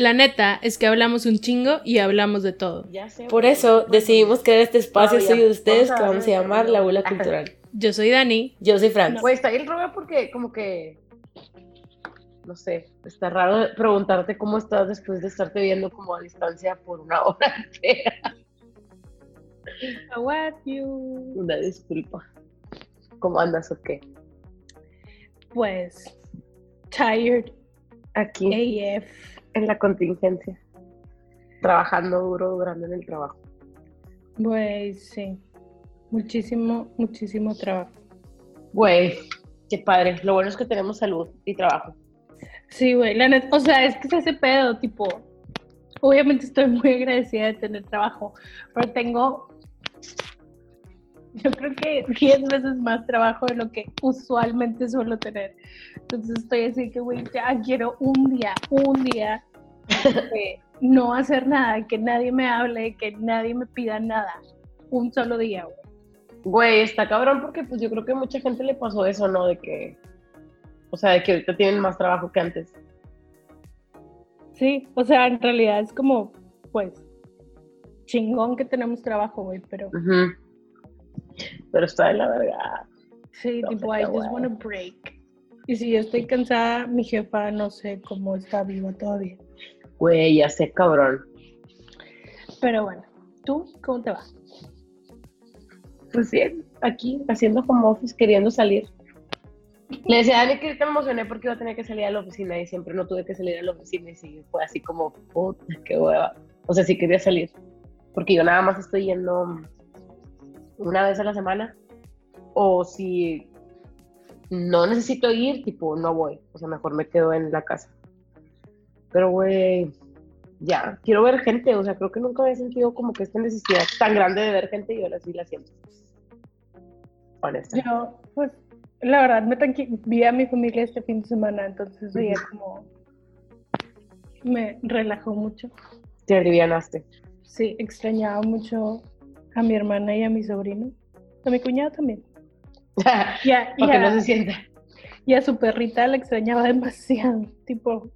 La neta es que hablamos un chingo y hablamos de todo. Ya sé. Por eso decidimos crear este espacio No, soy de ustedes que vamos a llamar La Bula. Cultural. Yo soy Dani. Yo soy Fran. Güey, está ahí el rollo porque como que, no sé, está raro preguntarte cómo estás después de estarte viendo como a distancia por una hora entera. How are you? Una disculpa. ¿Cómo andas o qué? Pues, tired Aquí, AF. En la contingencia. Trabajando duro, durando en el trabajo. Güey, sí. Muchísimo, muchísimo trabajo. Güey, qué padre. Lo bueno es que tenemos salud y trabajo. Sí, güey, la neta, o sea, es que es ese pedo, tipo, obviamente estoy muy agradecida de tener trabajo, pero tengo, yo creo que 10 veces más trabajo de lo que usualmente suelo tener. Entonces estoy así que, güey, ya quiero un día, un día de no hacer nada, que nadie me hable, que nadie me pida nada. Un solo día, güey. Güey, está cabrón porque pues yo creo que a mucha gente le pasó eso, ¿no? De que, o sea, de que ahorita tienen más trabajo que antes. Sí, o sea, en realidad es como, pues, chingón que tenemos trabajo, güey, pero Ujú. Pero está de la verga. Sí, No, tipo, I just want a break. Y si yo estoy cansada, mi jefa no sé cómo está viva todavía. Güey, ya sé, cabrón. Pero bueno, ¿tú cómo te va? Pues bien, aquí haciendo home office, queriendo salir. Le decía a Dani que ahorita me emocioné porque iba a tener que salir a la oficina y siempre no tuve que salir a la oficina y sí, fue así como, puta, qué hueva. O sea, sí quería salir. Porque yo nada más estoy yendo una vez a la semana. O si no necesito ir, tipo, no voy. O sea, mejor me quedo en la casa. Pero, güey, ya, quiero ver gente. O sea, creo que nunca había sentido como que esta necesidad tan grande de ver gente y ahora sí la siento. Honesta. Yo, pues, la verdad, me vi a mi familia este fin de semana, entonces Ujú. como me relajó mucho. Te alivianaste. Sí, extrañaba mucho a mi hermana y a mi sobrino. A mi cuñado también. Y a, y a- no se sienta. y a su perrita la extrañaba demasiado. Tipo,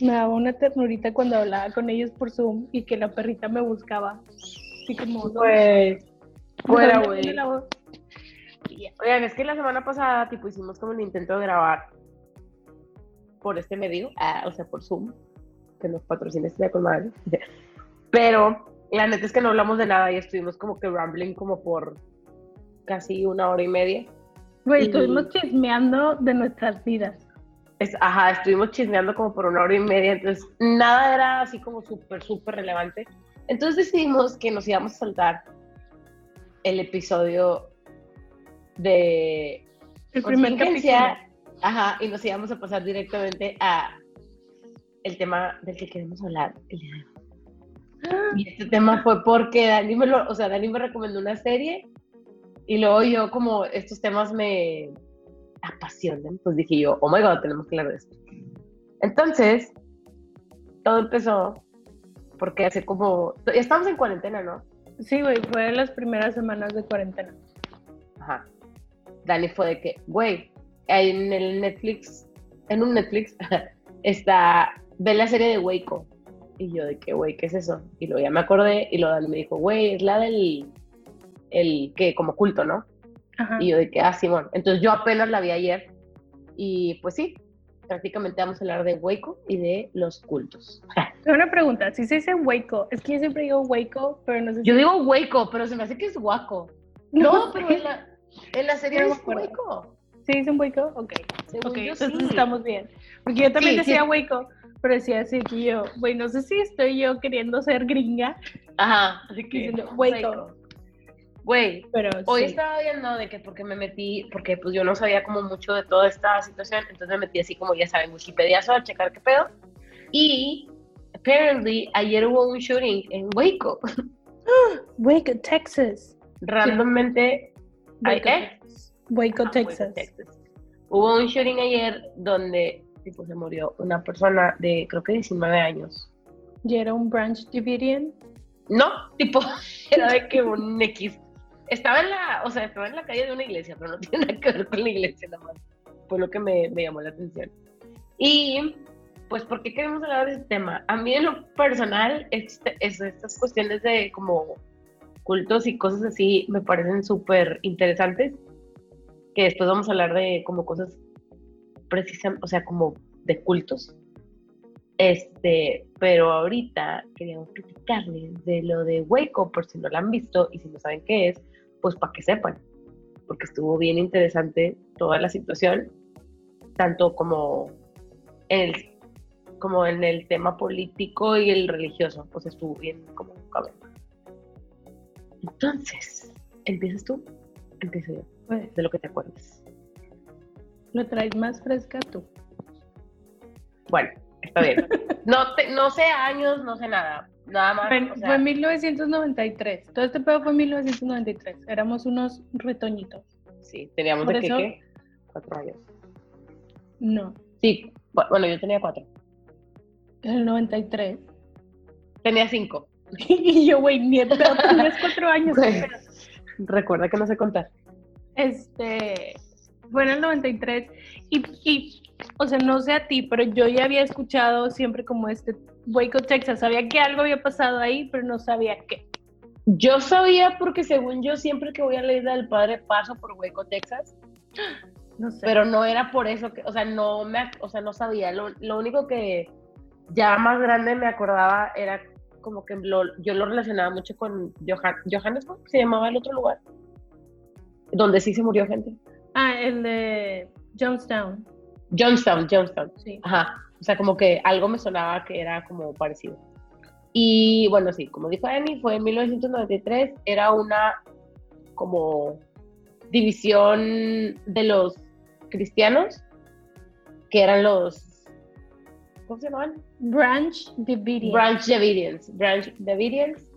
me daba una ternurita cuando hablaba con ellos por Zoom y que la perrita me buscaba. Así como, Güey. Fuera, ¿dónde güey. Oigan, es que la semana pasada, tipo, hicimos como un intento de grabar por este medio, ah, o sea, por Zoom, que nos patrocina este con madre. Pero la neta es que no hablamos de nada y estuvimos como que rambling como por casi una hora y media. Güey, Y- estuvimos chismeando de nuestras vidas. Es- ajá, estuvimos chismeando como por una hora y media, entonces nada era así como súper, súper relevante. Entonces decidimos que nos íbamos a saltar el episodio de El primer capítulo. ajá, y nos íbamos a pasar directamente a el tema del que queremos hablar el día de hoy. Y este tema fue porque Dani me lo, o sea, Dani me recomendó una serie y luego yo como estos temas me apasionan, pues dije yo, oh my god, tenemos que hablar de esto. Entonces, todo empezó porque hace como, ya estamos en cuarentena, ¿no? Sí, güey, fue de las primeras semanas de cuarentena. Ajá. Dani fue de que, güey, en el Netflix, en un Netflix, está, ve la serie de Waco. Y yo de que, güey, ¿qué es eso? Y luego ya me acordé y luego me dijo, güey, es la del, el, que como culto, ¿no? Ajá. Y yo de que, ah, Simón. Entonces yo apenas la vi ayer y pues sí, prácticamente vamos a hablar de Waco y de los cultos. Una pregunta, si se dice Waco, es que yo siempre digo Waco, pero no sé Yo si... digo Waco, pero se me hace que es Waco. No, pero en la, en la serie No es. Waco. ¿Sí dicen Waco? Ok. Según Ok, yo, entonces sí. estamos bien. Porque yo también Sí, decía sí. Waco, pero decía así que yo, güey, no sé si estoy yo queriendo ser gringa, Ajá, así que Diciendo. Güey, pero hoy sí. estaba viendo de que porque me metí, porque pues yo no sabía como mucho de toda esta situación, entonces me metí así como ya saben, Wikipedia a checar qué pedo. Y apparently ayer hubo un shooting en Waco. Waco, Texas. Randommente, Waco. Texas. Waco, Ah, Texas. Waco, Texas. Hubo un shooting ayer donde tipo, se murió una persona de creo que 19 años. ¿Y era un Branch Davidian? No, tipo, era de que un X. Estaba en la, o sea, estaba en la calle de una iglesia, pero no tiene nada que ver con la iglesia nada más. Fue lo que me, me llamó la atención. Y pues, ¿por qué queremos hablar de este tema? A mí en lo personal, este, es- estas cuestiones de como cultos y cosas así me parecen súper interesantes, que después vamos a hablar de como cosas precisas, o sea, como de cultos. Este, pero ahorita queríamos platicarles de lo de Waco, por si no lo han visto y si no saben qué es, pues para que sepan, porque estuvo bien interesante toda la situación, tanto como en el, como en el tema político y el religioso, pues estuvo bien como cabrón. Entonces, ¿empiezas tú? Empiezo yo, de lo que te acuerdas. Lo traes más fresca tú. Bueno, está bien. No, te- no sé años, no sé nada. Nada más. Fue, o sea, fue en 1993. Todo este pedo fue en 1993. Éramos unos retoñitos. Sí, teníamos por de eso- ¿qué? Cuatro años. No, Sí, bu- bueno, yo tenía cuatro. en el 93. Tenía cinco. y yo, güey, nieto, tenías cuatro años. Recuerda que no sé contar. Este, fue en el 93 y, y, o sea, no sé a ti, pero yo ya había escuchado siempre como este Waco, Texas. Sabía que algo había pasado ahí, pero no sabía qué. Yo sabía porque según yo siempre que voy a la isla del Padre paso por Hueco, Texas, No sé. pero no era por eso que, o sea, no me, o sea, no sabía. Lo, lo único que ya más grande me acordaba era como que lo- yo lo relacionaba mucho con Johan, Johannesburg, se llamaba el otro lugar, donde sí se murió gente. Ah, el de Jonestown. Johnstown, Johnstown. Sí. Ajá, o sea, como que algo me sonaba que era como parecido. Y bueno, sí, como dijo Annie, fue en 1993, era una como división de los cristianos, que eran los, ¿cómo se llamaban? Branch Davidian. Branch Davidians. Branch Davidians.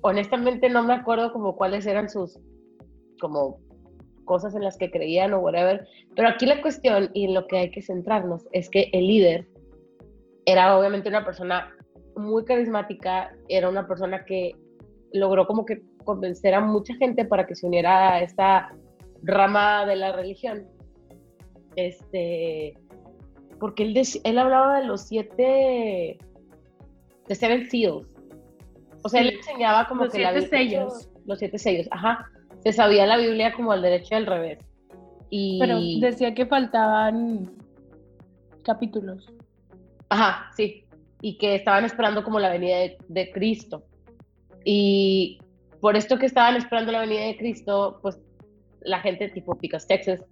Honestamente no me acuerdo como cuáles eran sus como cosas en las que creían o whatever, pero aquí la cuestión y en lo que hay que centrarnos es que el líder era obviamente una persona muy carismática, era una persona que logró como que convencer a mucha gente para que se uniera a esta rama de la religión. Este, porque él, él hablaba de los siete, de Seven Seals. O sea, él enseñaba como Los que la siete Biblia- sellos. Los siete sellos, ajá. Se sabía la Biblia como al derecho y al revés. Y, Pero decía que faltaban capítulos. Ajá, sí. Y que estaban esperando como la venida de, de Cristo. Y por esto que estaban esperando la venida de Cristo, pues la gente tipo Picas, Texas,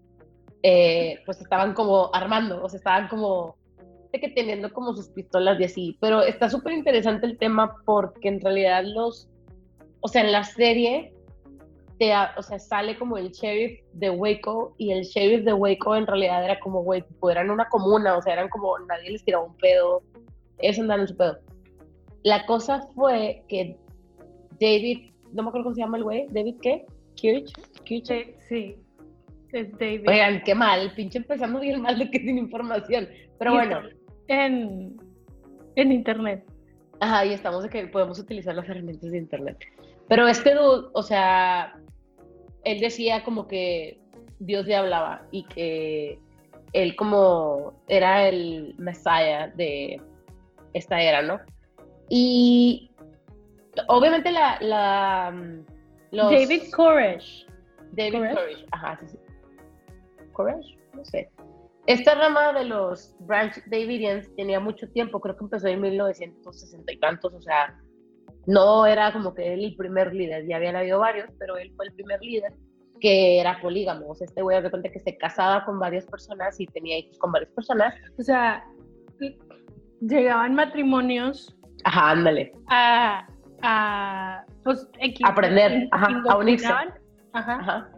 eh, pues estaban como armando, o sea, estaban como de que teniendo como sus pistolas y así. Pero está súper interesante el tema porque en realidad los, o sea, en la serie, te, o sea, sale como el sheriff de Waco y el sheriff de Waco en realidad era como, güey, tipo, eran una comuna, o sea, eran como, nadie les tiraba un pedo, eso andaban en su pedo. La cosa fue que David, no me acuerdo cómo se llama el güey, David qué? Kirch, Kirch. Sí, sí. Es David. Oigan, qué mal, pinche empezando bien mal de que sin información. Pero Y bueno, En, en internet. ajá, y estamos de que podemos utilizar las herramientas de internet. Pero este dude, o sea, él decía como que Dios le hablaba y que él como era el Messiah de esta era, ¿no? Y obviamente la... la mm, los- David Koresh. David Koresh. Koresh, ajá, sí, sí. Koresh, no sé. Esta rama de los Branch Davidians tenía mucho tiempo, creo que empezó en 1960 y tantos, o sea, no era como que él el primer líder, ya habían habido varios, pero él fue el primer líder que era polígamo, o sea, este güey de cuenta que se casaba con varias personas y tenía hijos con varias personas. O sea, llegaban matrimonios Ajá, ándale. a, a pues, Aprender, ajá, a unirse. Ajá. Ajá.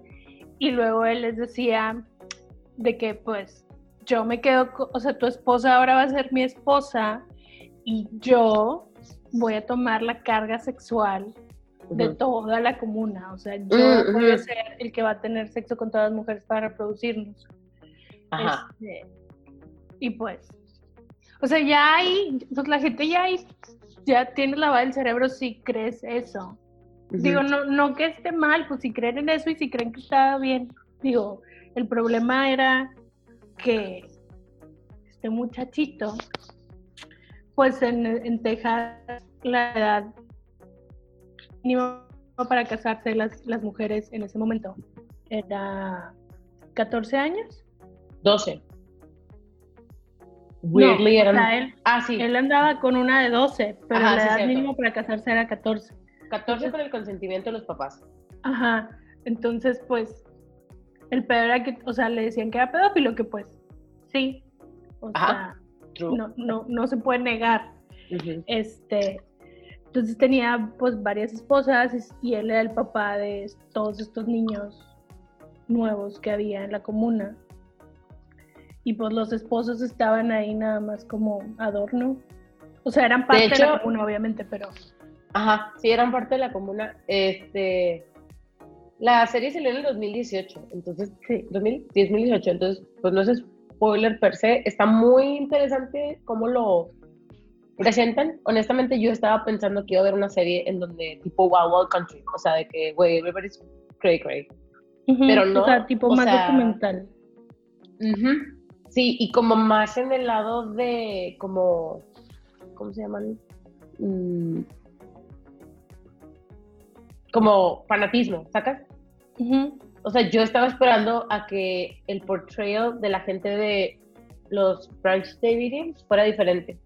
Y luego él les decía de que pues yo me quedo, o sea, tu esposa ahora va a ser mi esposa y yo voy a tomar la carga sexual de toda la comuna, o sea, yo voy a ser el que va a tener sexo con todas las mujeres para reproducirnos. Ajá. Este, y pues, o sea, ya hay, pues la gente ya hay, ya tiene lavada el cerebro si crees eso. Digo, no, no que esté mal, pues si creen en eso y si creen que está bien. Digo, el problema era que este muchachito pues en, en Texas la edad mínima para casarse las, las mujeres en ese momento era 14 años. 12. No, Weirdly o eran. sea, él, ah, sí. él andaba con una de 12, pero Ajá, la edad mínima para casarse era 14. 14 con el consentimiento de los papás. Ajá, entonces pues el pedo era que, o sea, le decían que era pedófilo, que pues sí, o Ajá, sea. No, no, no se puede negar. Este, entonces tenía pues varias esposas y él era el papá de todos estos niños nuevos que había en la comuna. Y pues los esposos estaban ahí nada más como adorno. O sea, eran parte de, hecho- la comuna, obviamente, pero Ajá, sí, eran parte de la comuna. Este, la serie salió en el 2018, entonces, sí. 2000, 2018, entonces, pues no es spoiler per se, está muy interesante cómo lo presentan. Honestamente, yo estaba pensando que iba a ver una serie en donde, tipo Wild Wild Country, o sea, de que, güey, everybody's cray cray. Pero no, O sea, tipo o más sea, documental. Ujú. Sí, y como más en el lado de, como, ¿cómo se llaman? Mm, como fanatismo, ¿sacas? Ujú. O sea, yo estaba esperando a que el portrayal de la gente de los Branch Davidians fuera diferente.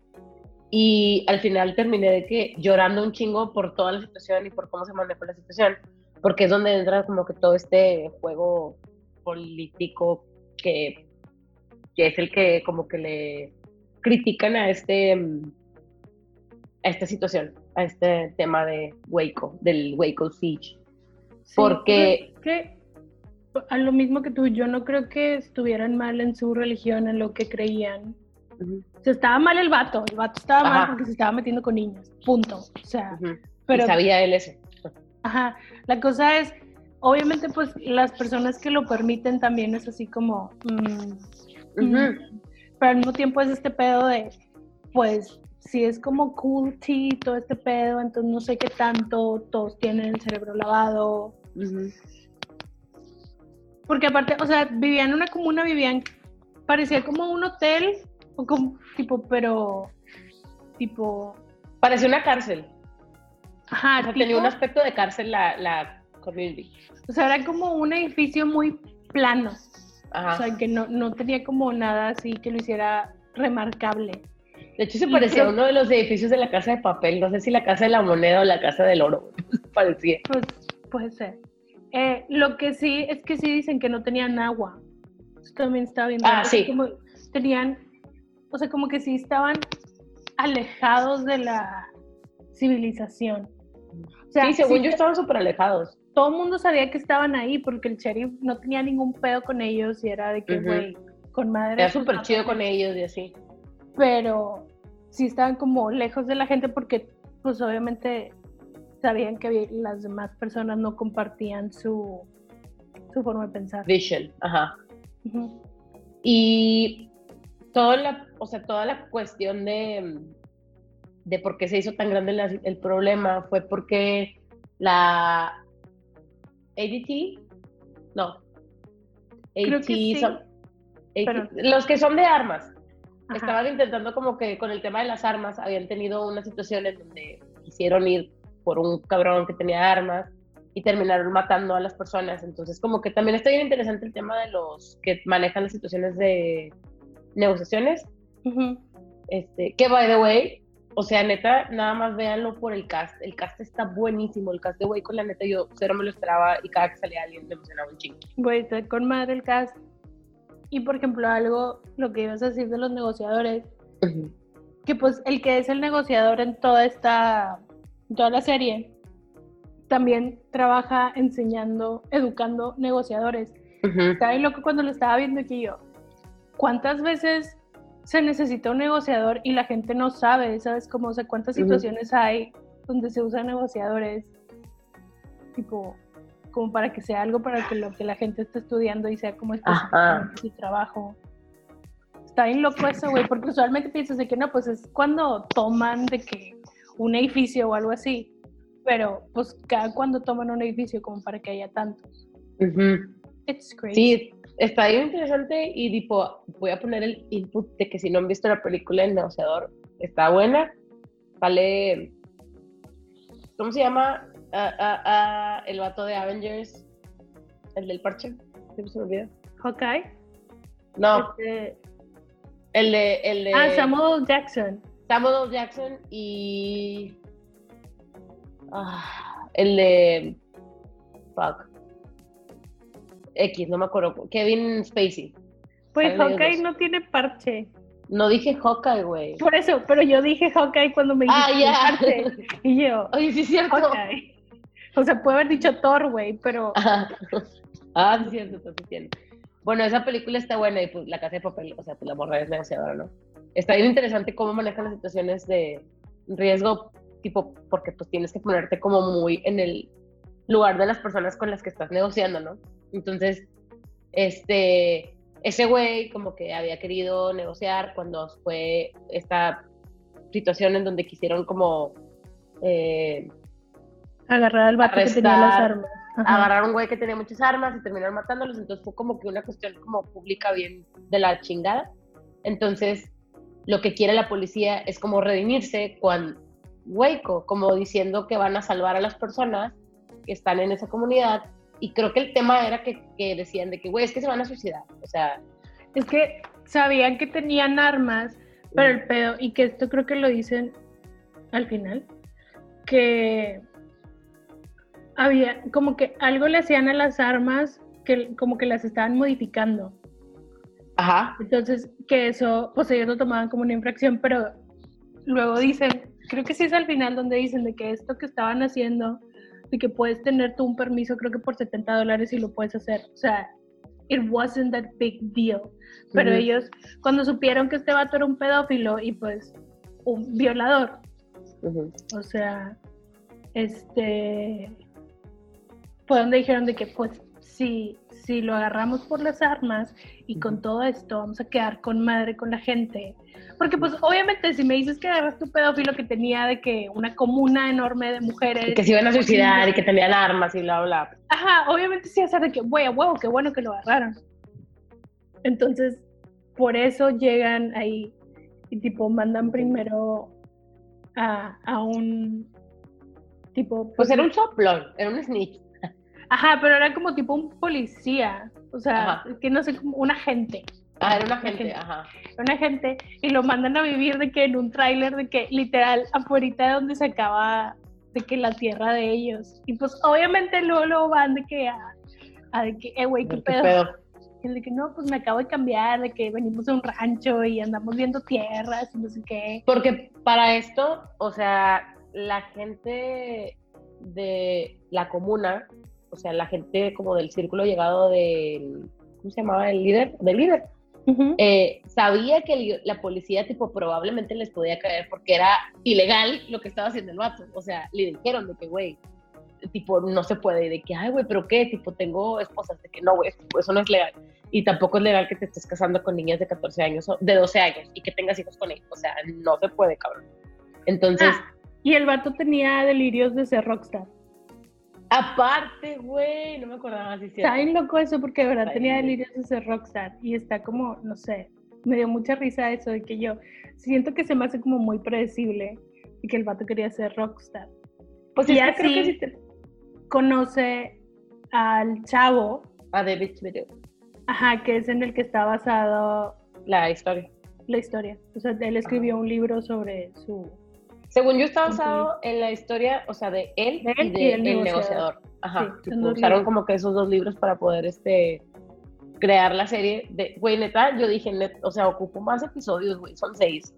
Y al final terminé de que llorando un chingo por toda la situación y por cómo se manejó la situación, porque es donde entra como que todo este juego político que, que es el que como que le critican a este a esta situación, a este tema de Waco, del Waco Siege. Sí, Porque- que a lo mismo que tú, yo no creo que estuvieran mal en su religión, en lo que creían. Sea, estaba mal el vato, el vato estaba mal porque se estaba metiendo con niños, punto. O sea, pero, y sabía él eso. ajá, la cosa es, obviamente, pues las personas que lo permiten también es así como, mm, mm, pero al mismo tiempo es este pedo de, pues, si es como cool tea, todo este pedo, entonces no sé qué tanto, todos tienen el cerebro lavado. Porque aparte, o sea, vivían en una comuna, vivían, parecía como un hotel, o como, tipo, pero, tipo, Parecía una cárcel. ajá, O sea, tipo, tenía un aspecto de cárcel la, la community. o sea, era como un edificio muy plano, Ajá. o sea, que no, no tenía como nada así que lo hiciera remarcable. de hecho, se y parecía a uno de los edificios de la Casa de Papel. No sé si la Casa de la Moneda o la Casa del Oro. parecía. Pues, puede ser. Eh, lo que sí es que sí dicen que no tenían agua. Eso también estaba viendo. Ah, sí. Como tenían, o sea, como que sí estaban alejados de la civilización. O sea, sí, según sí yo estaban súper alejados. todo el mundo sabía que estaban ahí porque el sheriff no tenía ningún pedo con ellos y era de que, güey, con madre. Era súper chido con ellos y así. Pero sí estaban como lejos de la gente porque, pues obviamente, sabían que las demás personas no compartían su, su forma de pensar. Vision. Ajá. Y toda la, o sea, toda la cuestión de, de por qué se hizo tan grande la- el problema fue porque la ADT, no, Creo AT que sí, son- AT pero- los que son de armas, Ajá. estaban intentando como que con el tema de las armas, habían tenido una situación en donde quisieron ir por un cabrón que tenía armas y terminaron matando a las personas. Entonces, como que también está bien interesante el tema de los que manejan las situaciones de negociaciones. Ujú. Este, que by the way, o sea, neta, nada más véanlo por el cast. El cast está buenísimo. El cast de Way con la neta, yo cero me lo esperaba y cada que salía alguien me emocionaba un chingo. Güey, está con madre el cast. Y por ejemplo, algo, lo que ibas a decir de los negociadores, que pues el que es el negociador en toda esta, toda la serie, también trabaja enseñando, educando negociadores. Estaba bien loco cuando lo estaba viendo aquí yo. ¿Cuántas veces se necesita un negociador y la gente no sabe? ¿Sabes cómo? O sea, ¿cuántas situaciones hay donde se usan negociadores? Tipo, como para que sea algo para que lo que la gente está estudiando y sea como su trabajo. Está bien loco eso, güey, porque usualmente piensas de que no, pues es cuando toman de que un edificio o algo así, pero pues cada cuando toman un edificio como para que haya tantos. Ujú. It's crazy. Sí, está bien interesante y tipo, voy a poner el input de que si no han visto la película El negociador, Está buena. Sale. ¿Cómo se llama? Ah, ah, ah, el vato de Avengers. El del parche. Siempre se me olvida. Hawkeye. No, Este- el de. El de ah, Samuel Jackson. Samuel. Jackson y. ah, el de. Fuck. X, no me acuerdo. Kevin Spacey. Pues Hawkeye no tiene parche. No dije Hawkeye, güey. Por eso, pero yo dije Hawkeye cuando me dijiste Ah, ya. parche. Y yo, Oye, sí es cierto. Hawkeye. O sea, puede haber dicho Thor, güey, pero Ajá. Ah, sí es cierto, entonces tiene. Bueno, esa película está buena y pues la casa de papel, o sea, pues la morra es negociadora, ¿no? Está bien interesante cómo manejan las situaciones de riesgo, tipo, porque pues tienes que ponerte como muy en el lugar de las personas con las que estás negociando, ¿no? Entonces, este, ese güey como que había querido negociar cuando fue esta situación en donde quisieron como eh, agarrar al vato que tenía las armas. Ajá. agarrar a un güey que tenía muchas armas y terminaron matándolos, entonces fue como que una cuestión como pública bien de la chingada. Entonces, lo que quiere la policía es como redimirse con Waco, como diciendo que van a salvar a las personas que están en esa comunidad. Y creo que el tema era que, que decían de que, güey, es que se van a suicidar. O sea, Es que sabían que tenían armas, pero el pedo, y que esto creo que lo dicen al final, que había como que algo le hacían a las armas que como que las estaban modificando. Ajá, Entonces, que eso, pues ellos lo tomaban como una infracción, pero luego dicen, creo que sí es al final donde dicen de que esto que estaban haciendo, de que puedes tener tú un permiso, creo que por 70 dólares y lo puedes hacer. O sea, it wasn't that big deal. Pero ellos, cuando supieron que este vato era un pedófilo y pues un violador, o sea, este, fue donde dijeron de que pues si, si lo agarramos por las armas y con todo esto vamos a quedar con madre con la gente. Porque pues obviamente si me dices que agarraste un pedófilo que tenía de que una comuna enorme de mujeres. Y que se iban a suicidar y que tenían armas y bla, bla. Ajá, obviamente sí hacer de que, güey, a huevo, qué bueno que lo agarraron. Entonces, por eso llegan ahí y tipo mandan primero a, a un tipo... Pues era un soplón, era un snitch. Ajá, pero era como tipo un policía, o sea, Ajá. que no sé, como un agente. Ah, era un agente, ajá. Un agente y lo mandan a vivir de que en un tráiler de que literal afuera de donde se acaba de que la tierra de ellos. Y pues obviamente luego, luego van de que a, a de que, eh, güey, qué ¿Qué pedo. pedo? Y de que no, pues me acabo de cambiar, de que venimos de un rancho y andamos viendo tierras y no sé qué. Porque para esto, o sea, la gente de la comuna, o sea, la gente como del círculo llegado del, ¿cómo se llamaba? El líder, del líder, eh, sabía que el- la policía tipo probablemente les podía caer porque era ilegal lo que estaba haciendo el vato. O sea, le dijeron de que, güey, tipo, no se puede. Y de que, ay, güey, ¿pero qué? Tipo, tengo esposas. De que no, güey, eso no es legal. Y tampoco es legal que te estés casando con niñas de 14 años o de 12 años y que tengas hijos con ellos. O sea, no se puede, cabrón. Entonces, Ah, y el vato tenía delirios de ser rockstar. Aparte, güey, no me acordaba si Está bien loco eso porque de verdad tenía delirios de ser rockstar y está como, no sé, me dio mucha risa eso de que yo siento que se me hace como muy predecible y que el vato quería ser rockstar. Pues y que creo que así- sí te- Conoce al chavo, A David Smith, ajá, que es en el que está basado la historia. la historia. O sea, él escribió un libro sobre su... Según yo está basado en la historia, o sea, de él, De él y de y el el negociador. negociador. Ajá. Sí, usaron como que esos dos libros para poder este crear la serie. De, güey, neta, yo dije, net, o sea, ocupo más episodios, güey, son seis.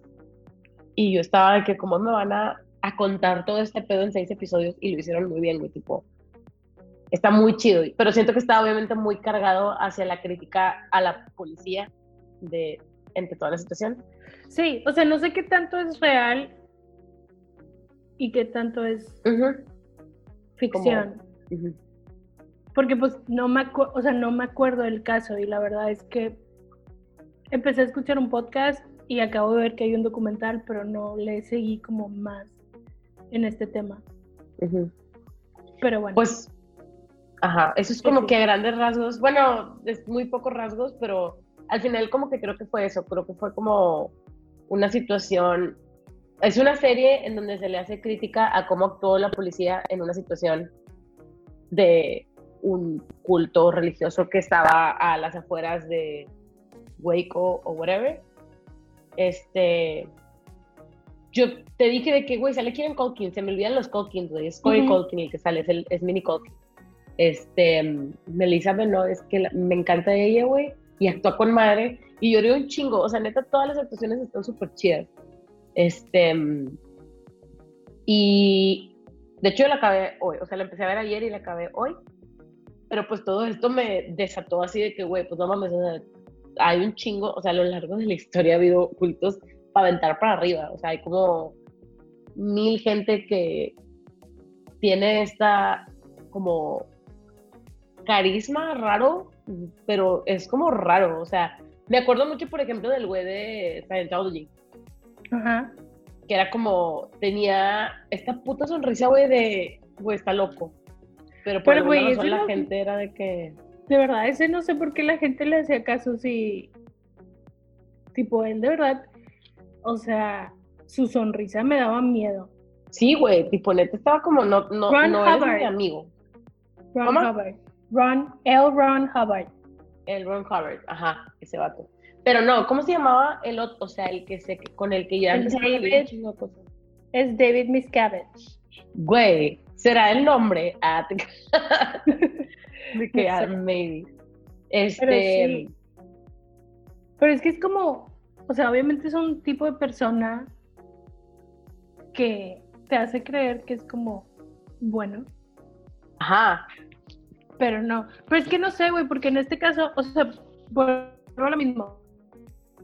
Y yo estaba de que cómo me van a, a contar todo este pedo en seis episodios y lo hicieron muy bien, güey, tipo. Está muy chido, pero siento que está obviamente muy cargado hacia la crítica a la policía de entre toda la situación. Sí, o sea, no sé qué tanto es real y qué tanto es ficción. Porque pues no me, acu- o sea, no me acuerdo del caso y la verdad es que empecé a escuchar un podcast y acabo de ver que hay un documental, pero no le seguí como más en este tema. Pero bueno, Pues, ajá, eso es como Sí. que a grandes rasgos, bueno, es muy pocos rasgos, pero al final como que creo que fue eso, creo que fue como una situación es una serie en donde se le hace crítica a cómo actuó la policía en una situación de un culto religioso que estaba a las afueras de Waco o whatever. Este, yo te dije de que, güey, sale Kieran Culkin, se me olvidan los Culkins, güey, es Corey Ujú. Culkin el que sale, es, el, es Mini Culkin. Este, Melissa Benoist, es que la- me encanta ella, güey, y actúa con madre, y lloré un chingo, o sea, neta, todas las actuaciones están súper chidas. Este, y de hecho yo la acabé hoy, o sea, la empecé a ver ayer y la acabé hoy, pero pues todo esto me desató así de que, güey, pues no mames, o sea, hay un chingo, o sea, a lo largo de la historia ha habido cultos para aventar para arriba, o sea, hay como mil gente que tiene esta como carisma raro, pero es como raro, o sea, me acuerdo mucho, por ejemplo, del güey de Scientology, Ajá. que era como, tenía esta puta sonrisa, güey, de, güey, está loco. Pero por Pero, alguna razón la no- gente era de que, De verdad, ese no sé por qué la gente le hacía caso si. Tipo, él de verdad. O sea, su sonrisa me daba miedo. sí, güey, tipo, neta, estaba como, no, no, Ron no eres Hubbard. mi amigo. Ron ¿Cómo? Hubbard. Ron, L. Ron Hubbard. El Ron Hubbard, ajá, ese vato. Pero no, ¿cómo se llamaba el otro? O sea, el que se, con el que ya El empezaron a salir un David. Es David Miscavige. Güey, ¿será el nombre? Ah, te- de que, No ah, sé. maybe. Pero Este, sí. Pero es que es como. O sea, obviamente es un tipo de persona que te hace creer que es como bueno. ajá, Pero no. Pero es que no sé, güey, porque en este caso, o sea, vuelvo a lo mismo.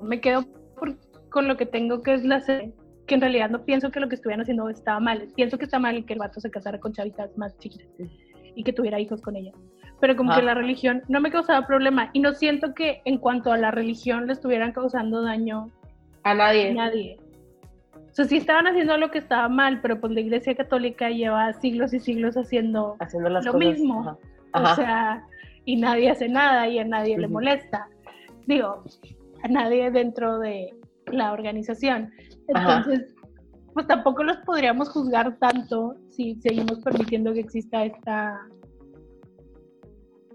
Me quedo por- con lo que tengo que es la serie, que en realidad no pienso que lo que estuvieran haciendo estaba mal. Pienso que está mal que el vato se casara con chavitas más chiquitas y que tuviera hijos con ella. Pero como Ajá. que la religión no me causaba problema y no siento que en cuanto a la religión le estuvieran causando daño a nadie. a nadie. O sea, sí estaban haciendo lo que estaba mal, pero pues la iglesia católica lleva siglos y siglos haciendo haciendo las Lo cosas. mismo. Ajá. o Ajá. sea, y nadie hace nada y a nadie le Ujú. molesta. Digo, a nadie dentro de la organización. Ajá. Entonces, pues tampoco los podríamos juzgar tanto si seguimos permitiendo que exista esta...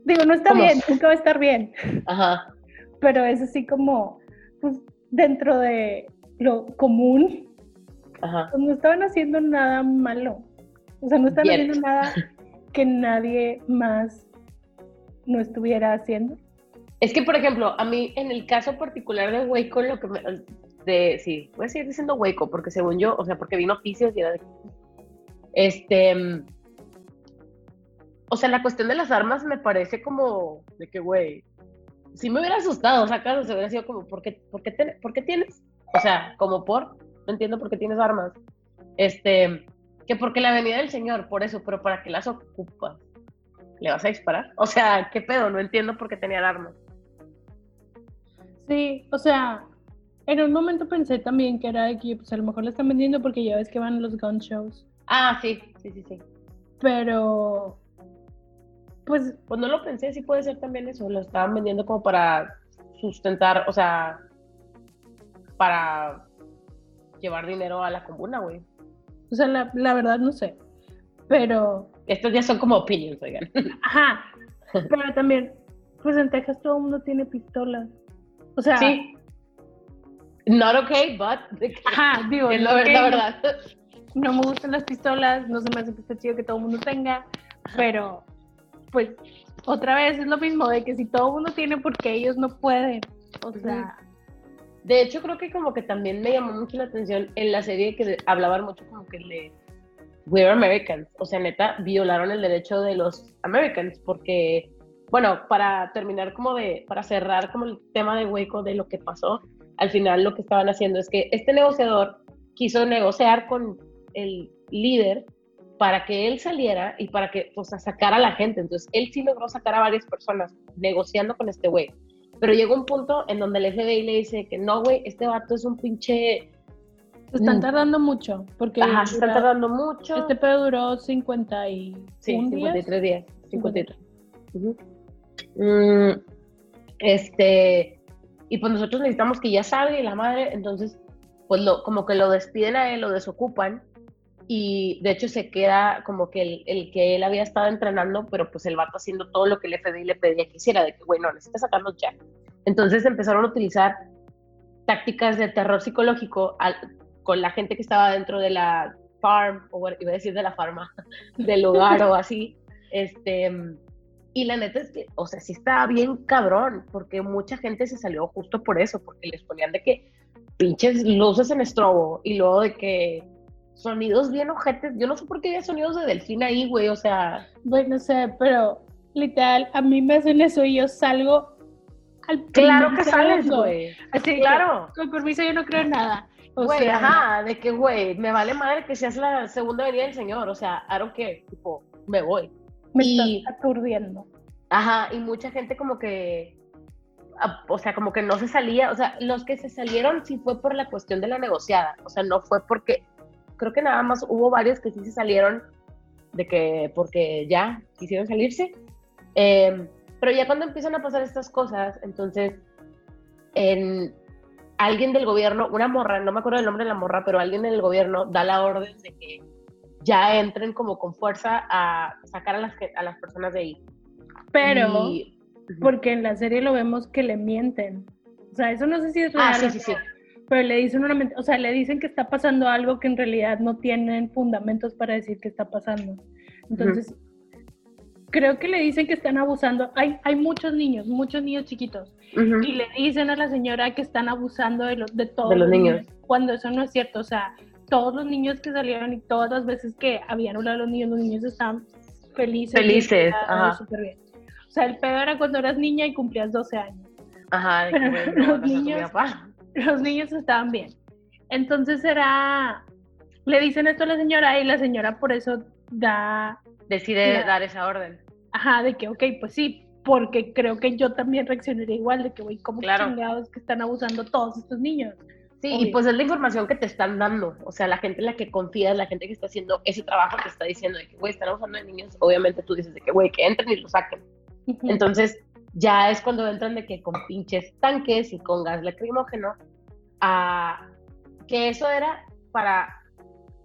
Digo, no está ¿Cómo? bien, nunca va a estar bien, Ajá. pero es así como, pues dentro de lo común, Ajá. pues no estaban haciendo nada malo. O sea, no estaban Yet. haciendo nada que nadie más no estuviera haciendo. Es que, por ejemplo, a mí, en el caso particular de Waco, lo que me. De, sí, voy a seguir diciendo Waco, porque según yo, o sea, porque vi noticias y era de. Este. O sea, la cuestión de las armas me parece como. De que, güey. Sí me hubiera asustado, o se hubiera sido como, ¿por qué, por qué, por qué tienes? O sea, como por. No entiendo por qué tienes armas. Este. Que porque la venida del Señor, por eso, pero ¿para qué las ocupas? ¿Le vas a disparar? O sea, ¿qué pedo? No entiendo por qué tenían armas. Sí, o sea, en un momento pensé también que era de que pues a lo mejor la están vendiendo porque ya ves que van los gun shows. Ah, sí, sí, sí, sí. Pero, pues, Pues no lo pensé, sí puede ser también eso. Lo estaban vendiendo como para sustentar, o sea, para llevar dinero a la comuna, güey. o sea, la, la verdad no sé. Pero, Estos ya son como opinions, oigan. ajá, pero también, pues en Texas todo el mundo tiene pistolas. O sea, Sí. Not okay, but ajá, digo, es la, verdad. no me gustan las pistolas, no se me hace que esté chido que todo el mundo tenga, pero pues otra vez es lo mismo de que si todo el mundo tiene porque ellos no pueden, o sea, De hecho, creo que como que también me llamó mucho la atención en la serie que hablaban mucho como que de We're Americans. O sea, neta, violaron el derecho de los Americans porque, bueno, para terminar como de, para cerrar como el tema de Waco de lo que pasó, al final lo que estaban haciendo es que este negociador quiso negociar con el líder para que él saliera y para que, o sea, sacara a la gente. Entonces, él sí logró sacar a varias personas negociando con este güey. Pero llegó un punto en donde el FBI le dice que no, güey, este vato es un pinche... se están tardando mucho porque Ajá, se está dura- tardando mucho. este pedo duró 50 y Sí, un 53 días. 53. Ujú. Mm, este, y pues nosotros necesitamos que ya salga y la madre, entonces pues lo, como que lo despiden a él, lo desocupan y de hecho se queda como que el, el, que él había estado entrenando, pero pues el vato haciendo todo lo que el FBI le pedía que hiciera, de que, bueno, necesita sacarlos ya. Entonces empezaron a utilizar tácticas de terror psicológico con la gente que estaba dentro de la farm, o iba a decir de la farma, del lugar o así. Este, y la neta es que, o sea, sí estaba bien cabrón, porque mucha gente se salió justo por eso, porque les ponían de que pinches luces en estrobo y luego de que sonidos bien ojetes. Yo no sé por qué había sonidos de delfín ahí, güey, o sea. Bueno, sé, pero literal, a mí me hacen eso y yo salgo al Claro que sales, güey. Así, claro. con permiso, yo no creo en nada. Güey, ajá, de que, güey, me vale madre que seas la segunda venida del Señor, o sea, I don't care, tipo, me voy. Me y, estás aturdiendo. Ajá, y mucha gente como que, o sea, como que no se salía, o sea, los que se salieron sí fue por la cuestión de la negociada, o sea, no fue porque creo que nada más hubo varios que sí se salieron de que, porque ya quisieron salirse. Em, pero ya cuando empiezan a pasar estas cosas, entonces, en, alguien del gobierno, una morra, no me acuerdo el nombre de la morra, pero alguien del gobierno da la orden de que ya entren como con fuerza a sacar a las, a las personas de ahí. Pero, porque en la serie lo vemos que le mienten. O sea, eso no sé si es ah, real. Ah, sí, sí, sí pero le dicen una, o sea, le dicen que está pasando algo que en realidad no tienen fundamentos para decir que está pasando. Entonces, creo que le dicen que están abusando. Hay, hay muchos niños, muchos niños chiquitos, y le dicen a la señora que están abusando de, de todos los niños. cuando eso no es cierto. O sea, todos los niños que salieron y todas las veces que habían hablado los niños, los niños estaban felices. Felices, ajá. bien. O sea, el pedo era cuando eras niña y cumplías 12 años. Ajá, que, los niños, los niños estaban bien. Entonces era, le dicen esto a la señora y la señora por eso da... Decide dar esa orden. Ajá, de que, ok, pues sí, porque creo que yo también reaccionaría igual, de que, güey, ¿cómo claro. chingados que están abusando todos estos niños? Sí, y pues es la información que te están dando, o sea, la gente en la que confías, la gente que está haciendo ese trabajo te está diciendo de que, güey, están abusando de niños, obviamente tú dices de que, güey, que entren y lo saquen. Entonces, ya es cuando entran de que con pinches tanques y con gas lacrimógeno, a que eso era para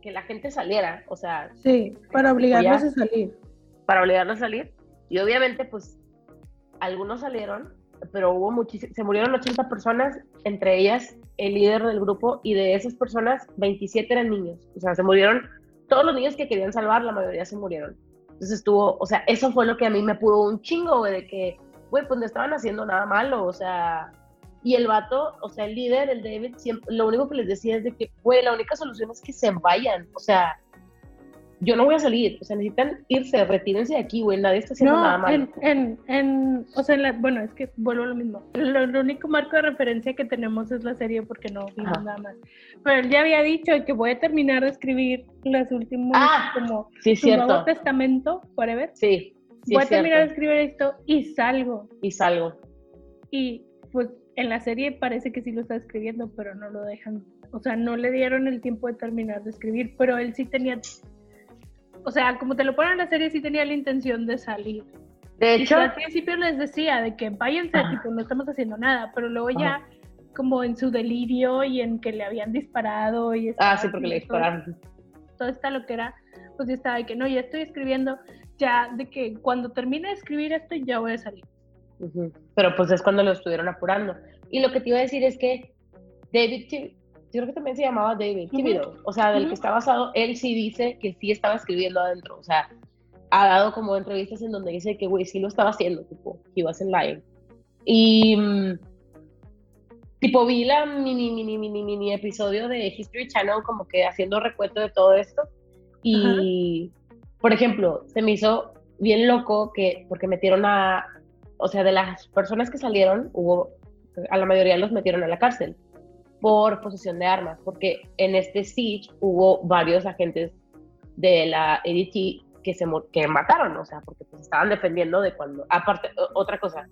que la gente saliera, o sea... Sí, para obligarlos a salir. Para obligarlos a salir. Y obviamente, pues, algunos salieron, pero hubo muchísimos, se murieron 80 personas, entre ellas el líder del grupo, y de esas personas, 27 eran niños. O sea, se murieron, todos los niños que querían salvar, la mayoría se murieron. Entonces estuvo, o sea, eso fue lo que a mí me pudo un chingo, güey, de que güey, pues no estaban haciendo nada malo, o sea, y el vato, o sea, el líder, el David, siempre, lo único que les decía es de que, güey, la única solución es que se vayan, o sea, yo no voy a salir, o sea, necesitan irse, retírense de aquí, güey, nadie está haciendo nada malo. En, en, en, o sea, bueno, es que vuelvo a lo mismo. Lo, único marco de referencia que tenemos es la serie porque no vimos nada más. Pero él ya había dicho que voy a terminar de escribir las últimas, ah, como, sí, su Nuevo Testamento, forever. Sí, voy a terminar de escribir esto y salgo. Y salgo. Y pues en la serie parece que sí lo está escribiendo, pero no lo dejan. O sea, no le dieron el tiempo de terminar de escribir, pero él sí tenía. O sea, como te lo ponen en la serie, sí tenía la intención de salir. De hecho. al principio les decía de que váyanse, tipo, no estamos haciendo nada, pero luego ya, como en su delirio y en que le habían disparado y. Ah, sí, porque le dispararon. Todo, está lo que era, pues ya estaba de que no, ya estoy escribiendo ya de que cuando termine de escribir esto ya voy a salir. Pero pues es cuando lo estuvieron apurando. Y lo que te iba a decir es que David, yo creo que también se llamaba David o sea, del que está basado, él sí dice que sí estaba escribiendo adentro, o sea, ha dado como entrevistas en donde dice que, güey, sí lo estaba haciendo, tipo, he was in live. Y, mm, tipo, vi la mini, mini, mini, mini episodio de History Channel como que haciendo recuento de todo esto. Y, por ejemplo, se me hizo bien loco que, porque metieron a, o sea, de las personas que salieron, hubo, a la mayoría los metieron a la cárcel por posesión de armas, porque en este siege hubo varios agentes de la ADT que se que mataron, o sea, porque pues estaban defendiendo de cuando, aparte, otra cosa,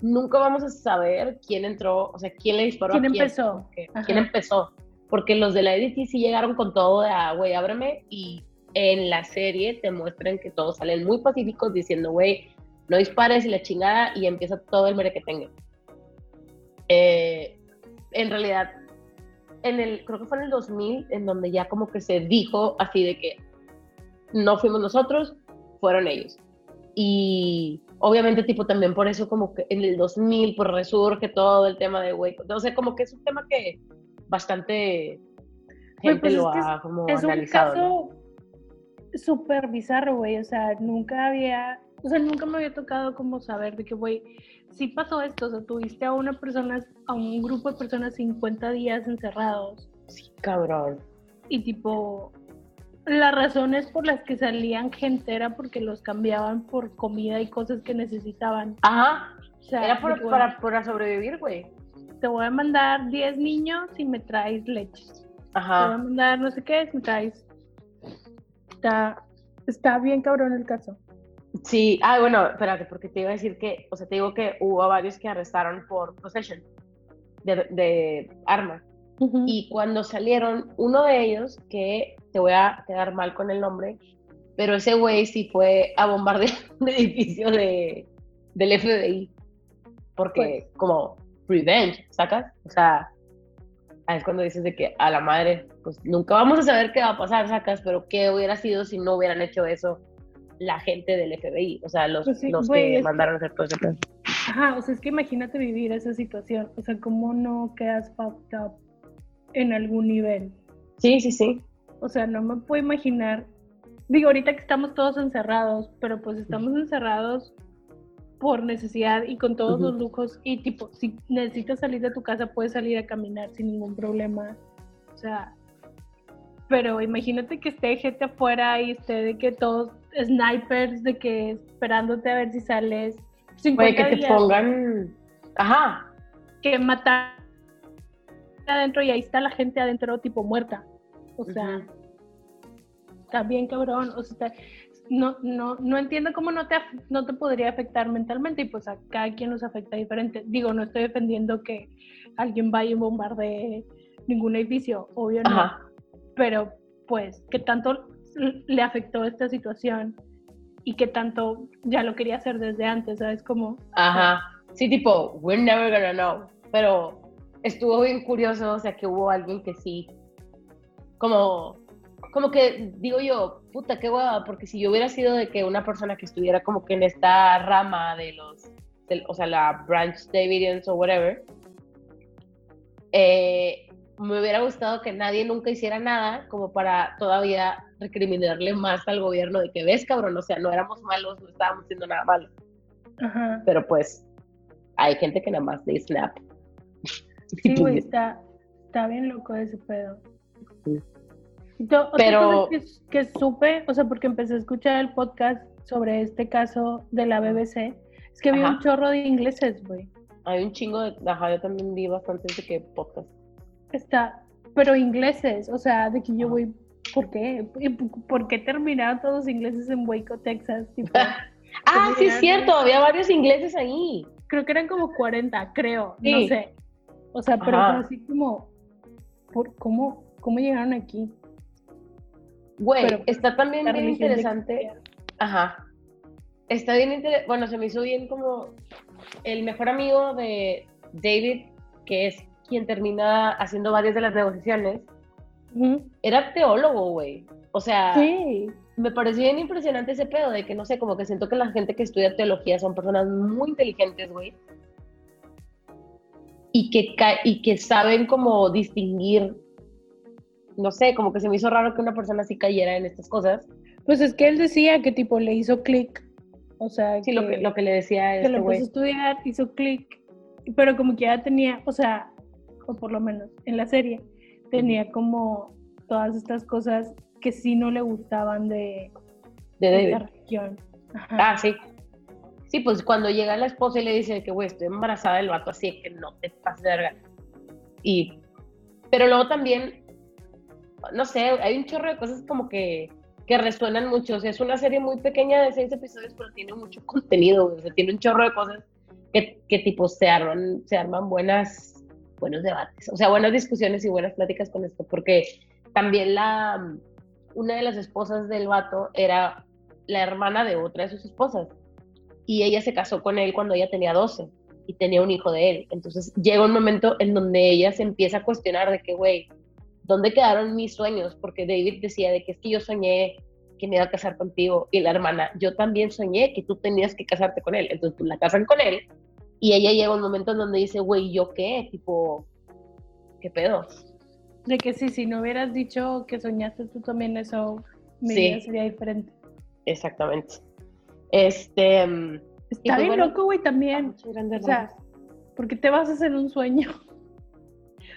nunca vamos a saber quién entró, o sea, quién le disparó ¿Quién a quién. empezó? ¿Quién empezó? Porque los de la ADT sí llegaron con todo de, ah, güey, ábreme y en la serie te muestran que todos salen muy pacíficos diciendo, güey, no dispares y la chingada y empieza todo el mere que tenga. Eh, en realidad, en el, creo que fue en el 2000, en donde ya como que se dijo así de que no fuimos nosotros, fueron ellos. Y obviamente, tipo, también por eso como que en el 2000 pues resurge todo el tema de güey. O sea, como que es un tema que bastante gente pues, lo es ha como es analizado. ¿no? un caso súper bizarro, güey. O sea, nunca había, o sea, nunca me había tocado como saber de que, güey, sí pasó esto. O sea, tuviste a una persona, a un grupo de personas 50 días encerrados. Sí, cabrón. Y tipo, las razones por las que salían gente era porque los cambiaban por comida y cosas que necesitaban. Ajá. O sea, Era por, para, para sobrevivir, güey. te voy a mandar 10 niños y me traes leche. Te voy a Ajá. mandar no sé qué, me traes. Está, está bien cabrón el caso. Sí, ah, bueno, espérate, porque te iba a decir que, o sea, te digo que hubo varios que arrestaron por possession de, de armas. Y cuando salieron, uno de ellos, que te voy a quedar mal con el nombre, pero ese güey sí fue a bombardear un edificio de, del FBI. Porque, como, revenge, ¿sacas? O sea, ahí es cuando dices de que a la madre, pues nunca vamos a saber qué va a pasar, ¿sacas? Pero qué hubiera sido si no hubieran hecho eso la gente del FBI, o sea, los, Pues sí, los güey, que mandaron a hacer todo ese plan. Ajá, o sea, es que imagínate vivir esa situación. O sea, ¿cómo no quedas fucked up en algún nivel? Sí, sí, sí. O sea, no me puedo imaginar. Digo, ahorita que estamos todos encerrados, pero pues estamos encerrados por necesidad y con todos los lujos. Y tipo, si necesitas salir de tu casa, puedes salir a caminar sin ningún problema. O sea, pero imagínate que esté gente afuera y esté de que todos snipers, de que esperándote a ver si sales. 50 Puede que te pongan. Ajá. que matar adentro y ahí está la gente adentro tipo muerta. O sea, Ujú. está bien cabrón. O sea, está- no, no, no entiendo cómo no te, no te podría afectar mentalmente y pues a cada quien nos afecta diferente. Digo, no estoy defendiendo que alguien vaya y bombardee ningún edificio, obvio no. Pero pues, ¿qué tanto le afectó esta situación? Y qué tanto ya lo quería hacer desde antes, ¿sabes? Como, Ajá. Sí, tipo, we're never gonna know. Pero estuvo bien curioso, o sea, que hubo alguien que sí. Como, como que digo yo, puta, qué hueva, porque si yo hubiera sido de que una persona que estuviera como que en esta rama de los, del- o sea, la Branch Davidians o whatever, eh, me hubiera gustado que nadie nunca hiciera nada como para todavía recriminarle más al gobierno de que ves, cabrón, o sea, no éramos malos, no estábamos haciendo nada malo ajá. pero pues hay gente que nada más de snap. Sí, güey, está, está bien loco ese pedo. Sí. Otra Pero- cosa que, que supe, o sea, porque empecé a escuchar el podcast sobre este caso de la BBC, es que había un chorro de ingleses, güey. Hay un chingo de, ajá, yo también vi bastantes de que podcast. Está, pero ingleses, o sea, de que yo, güey, ¿por qué? ¿Y p- ¿Por qué terminaron todos los ingleses en Waco, Texas? Tipo, Ah, sí, es cierto, había varios ingleses ahí. creo que eran como 40, creo, no sé. O sea, pero así como, ¿por, cómo, ¿cómo llegaron aquí? Güey, Pero, está también bien interesante. Ajá. Está bien interesante. Bueno, se me hizo bien como el mejor amigo de David, que es quien termina haciendo varias de las negociaciones, Ujú. era teólogo, güey. O sea, Sí, me pareció bien impresionante ese pedo de que no sé, como que siento que la gente que estudia teología son personas muy inteligentes, güey. Y que, y que saben como distinguir, no sé, como que se me hizo raro que una persona así cayera en estas cosas. pues es que él decía que tipo le hizo clic, o sea, Sí, lo que, lo que le decía a que este lo empezó güey. a estudiar, hizo clic, pero como que ya tenía, o sea, o por lo menos en la serie, tenía como todas estas cosas que sí no le gustaban de, De religión. Ajá. Ah, sí. Sí, pues cuando llega la esposa y le dice que, güey, estoy embarazada del vato, así que no te pases de verga. Y, pero luego también, no sé, hay un chorro de cosas como que, que resuenan mucho. O sea, es una serie muy pequeña de seis episodios, pero tiene mucho contenido. O sea, tiene un chorro de cosas que, que tipo se arman, se arman buenas, buenos debates. O sea, buenas discusiones y buenas pláticas con esto, porque también la, una de las esposas del vato era la hermana de otra de sus esposas. Y ella se casó con él cuando ella tenía 12. y tenía un hijo de él. Entonces llega un momento en donde ella se empieza a cuestionar de que, güey, ¿dónde quedaron mis sueños? Porque David decía de que es que yo soñé que me iba a casar contigo y la hermana, yo también soñé que tú tenías que casarte con él. Entonces tú la casan con él y ella llega un momento en donde dice, güey, ¿yo qué? Tipo, ¿qué pedo? De que sí, si no hubieras dicho que soñaste tú también, eso mi Sí. vida sería diferente. Exactamente. Este... mm, Está pues bien bueno, loco, güey, también. muchas grandes O sea, rasgos. ¿por qué te basas en un sueño?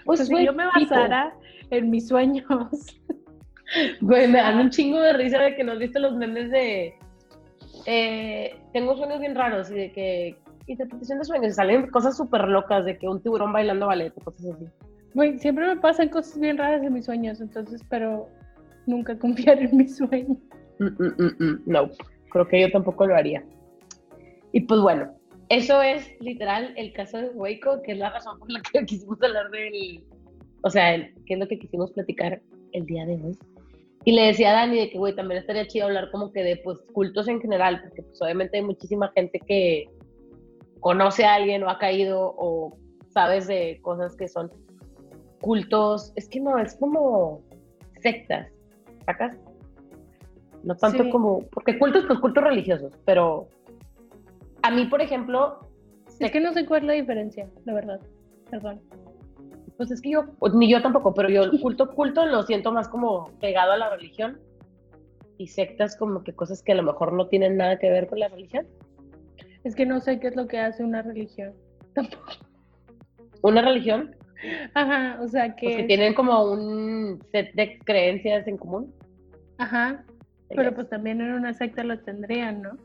Pues, O sea, si yo me tipo, basara en mis sueños, Güey, me dan un chingo de risa de que no has visto los memes de. eh, tengo sueños bien raros y de que. Interpretación de sueños. Salen cosas súper locas de que un tiburón bailando ballet o cosas así. güey, siempre me pasan cosas bien raras en mis sueños, entonces, pero nunca confiar en mis sueños. Mm, mm, mm, mm, no, creo que yo tampoco lo haría. Y pues bueno, eso es literal el caso de Waco, que es la razón por la que quisimos hablar del. O sea, el- que es lo que quisimos platicar el día de hoy. Y le decía a Dani de que, güey, también estaría chido hablar como que de, pues, cultos en general, porque pues obviamente hay muchísima gente que conoce a alguien o ha caído o sabes de cosas que son cultos, es que no, es como sectas, ¿sacas? No tanto Sí. como, porque cultos, pues cultos religiosos, pero a mí, por ejemplo, Es que no sé cuál es la diferencia, la verdad. Perdón. pues es que yo, pues, ni yo tampoco, pero yo el culto, culto lo siento más como pegado a la religión y sectas como que cosas que a lo mejor no tienen nada que ver con la religión. Es que no sé qué es lo que hace una religión. Tampoco. Una religión, Ajá, o sea que que. tienen como un set de creencias en común. Ajá, pero pues también en una secta lo tendrían, ¿no?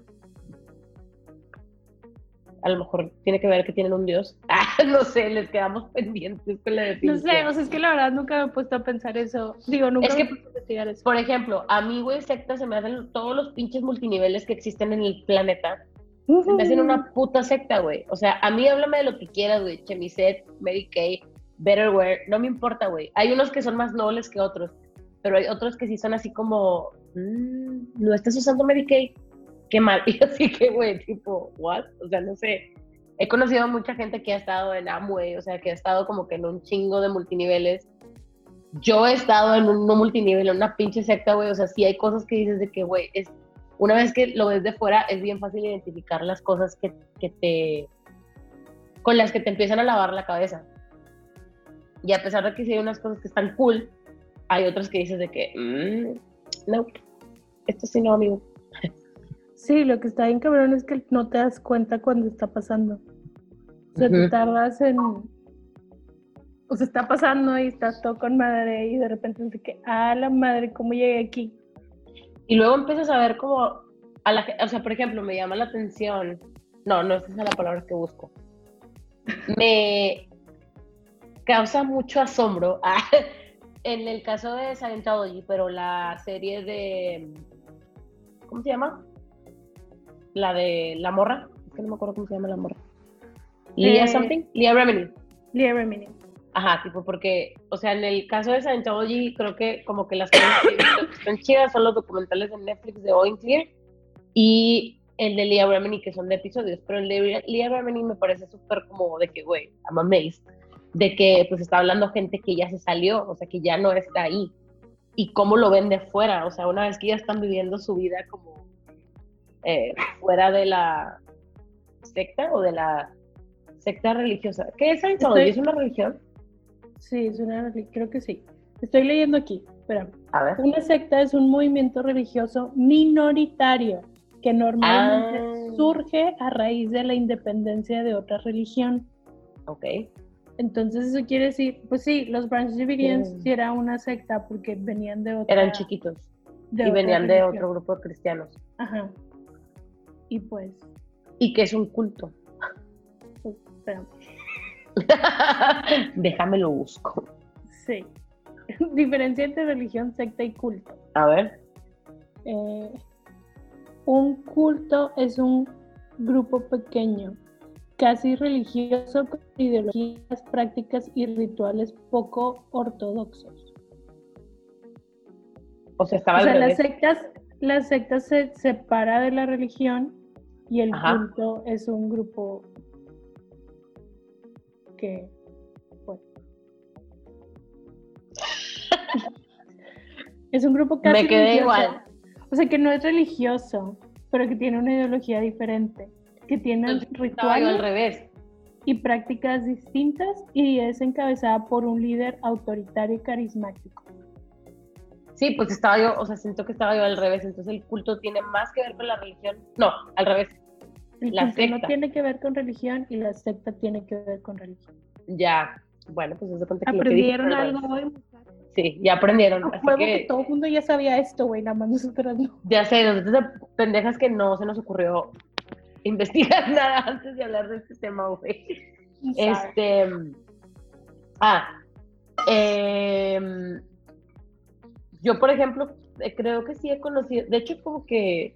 a lo mejor tiene que ver que tienen un dios. Ah, no sé, les quedamos pendientes con la No definición. sé, o sea, es que la verdad nunca me he puesto a pensar eso. Digo, nunca Es me que- he puesto a investigar eso. Por ejemplo, a mí, güey, sectas se me hacen todos los pinches multiniveles que existen en el planeta. Se me hacen una puta secta, güey. O sea, a mí háblame de lo que quieras, güey. Chemiset, Mary Kay, Betterware, no me importa, güey. Hay unos que son más nobles que otros, pero hay otros que sí son así como, "Mm, no estás usando Mary Kay, qué mal. Y así que, güey, tipo, what? O sea, no sé. He conocido a mucha gente que ha estado en Amway, o sea, que ha estado como que en un chingo de multiniveles. Yo he estado en un no multinivel, en una pinche secta, güey. O sea, sí hay cosas que dices de que, güey, es una vez que lo ves de fuera, es bien fácil identificar las cosas que, que te. con las que te empiezan a lavar la cabeza. Y a pesar de que sí hay unas cosas que están cool, hay otras que dices de que, "Mm, no, esto sí no, amigo. Sí, lo que está bien cabrón es que no te das cuenta cuando está pasando. O sea, te tardas en... O sea, está pasando y estás todo con madre y de repente es de que, ah, la madre, ¿cómo llegué aquí? Y luego empiezas a ver como, a la, o sea, por ejemplo, me llama la atención, no, no esa es la palabra que busco. Me causa mucho asombro ah, en el caso de Scientology, pero la serie de, ¿cómo se llama? La de La Morra, es que no me acuerdo cómo se llama La Morra. Leah Eh, something, Leah Remini. Leah Remini. Ajá, tipo, porque, o sea, en el caso de Scientology, creo que como que las cosas que están chidas son los documentales de Netflix de Owen Clear y el de Leah Remini, que son de episodios, pero el de Leah Remini me parece súper como de que, güey, I'm amazed, de que pues está hablando gente que ya se salió, o sea, que ya no está ahí, y cómo lo ven de fuera, o sea, una vez que ya están viviendo su vida como eh, fuera de la secta o de la secta religiosa. ¿Qué es Scientology? ¿Es una religión? Sí, es una reli- creo que sí. Estoy leyendo aquí, espera. A ver. Una secta es un movimiento religioso minoritario que normalmente Ah. surge a raíz de la independencia de otra religión. Ok. Entonces eso quiere decir, pues sí, los Branch Davidians sí era una secta porque venían de otra Eran chiquitos y venían de religión. otro grupo de cristianos. Ajá. Y pues, Y que es un culto. pues. Déjame lo busco. Sí. Diferencia entre religión, secta y culto. A ver. Eh, un culto es un grupo pequeño, casi religioso, con ideologías, prácticas y rituales poco ortodoxos. O sea, estaba O sea, las sectas, las sectas se separa de la religión y el Ajá. culto es un grupo que, bueno. es un grupo casi Me quedé religioso. igual. O sea, que no es religioso, pero que tiene una ideología diferente, que tiene al rituales revés. y prácticas distintas y es encabezada por un líder autoritario y carismático. Sí, pues estaba yo, o sea, siento que estaba yo al revés. Entonces el culto tiene más que ver con la religión. No, al revés. El La culto no secta. tiene que ver con religión y la secta tiene que ver con religión. Ya. Bueno, pues se cuenta que lo que dije Aprendieron algo hoy. muchachos. Sí, ya aprendieron. Así que que todo el mundo ya sabía esto, güey, nada más nosotras no. ya sé, nosotros de pendejas que no se nos ocurrió investigar nada antes de hablar de este tema, güey. Este. Ah. em, yo, por ejemplo, eh, creo que sí he conocido. De hecho, como que.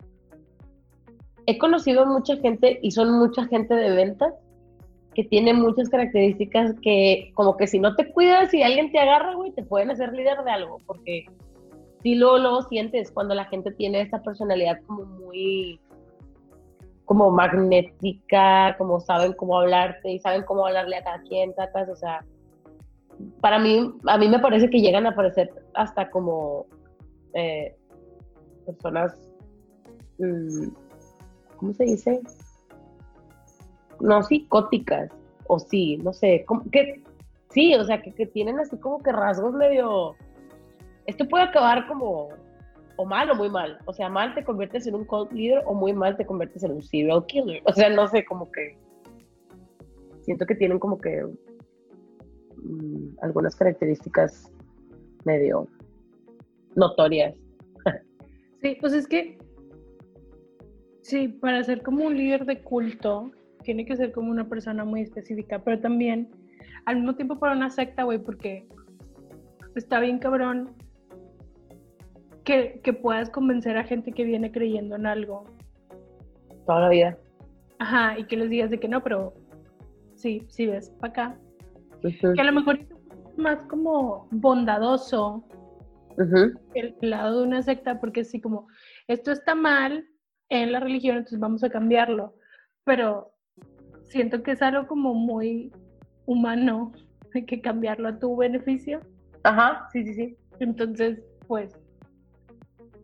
He conocido mucha gente y son mucha gente de ventas que tiene muchas características que, como que si no te cuidas y alguien te agarra, güey, te pueden hacer líder de algo. Porque sí, luego, luego sientes cuando la gente tiene esta personalidad como muy como magnética, como saben cómo hablarte y saben cómo hablarle a cada quien, sacas, o sea, para mí, a mí me parece que llegan a parecer hasta como eh, personas, mm, ¿cómo se dice? No psicóticas, o sí, no sé, como que sí, o sea, que, que tienen así como que rasgos medio, esto puede acabar como o mal o muy mal. O sea, mal te conviertes en un cult leader o muy mal te conviertes en un serial killer. O sea, no sé, como que siento que tienen como que mm, algunas características medio notorias. Sí, pues es que, sí, para ser como un líder de culto, tiene que ser como una persona muy específica, pero también al mismo tiempo para una secta, güey, porque está bien cabrón que, que puedas convencer a gente que viene creyendo en algo. Toda la vida. Ajá, y que les digas de que no, pero sí, sí ves, para acá. Que a lo mejor es más como bondadoso el lado de una secta, porque sí, como esto está mal en la religión, entonces vamos a cambiarlo. Pero siento que es algo como muy humano, hay que cambiarlo a tu beneficio. Ajá, sí, sí, sí. Entonces, pues,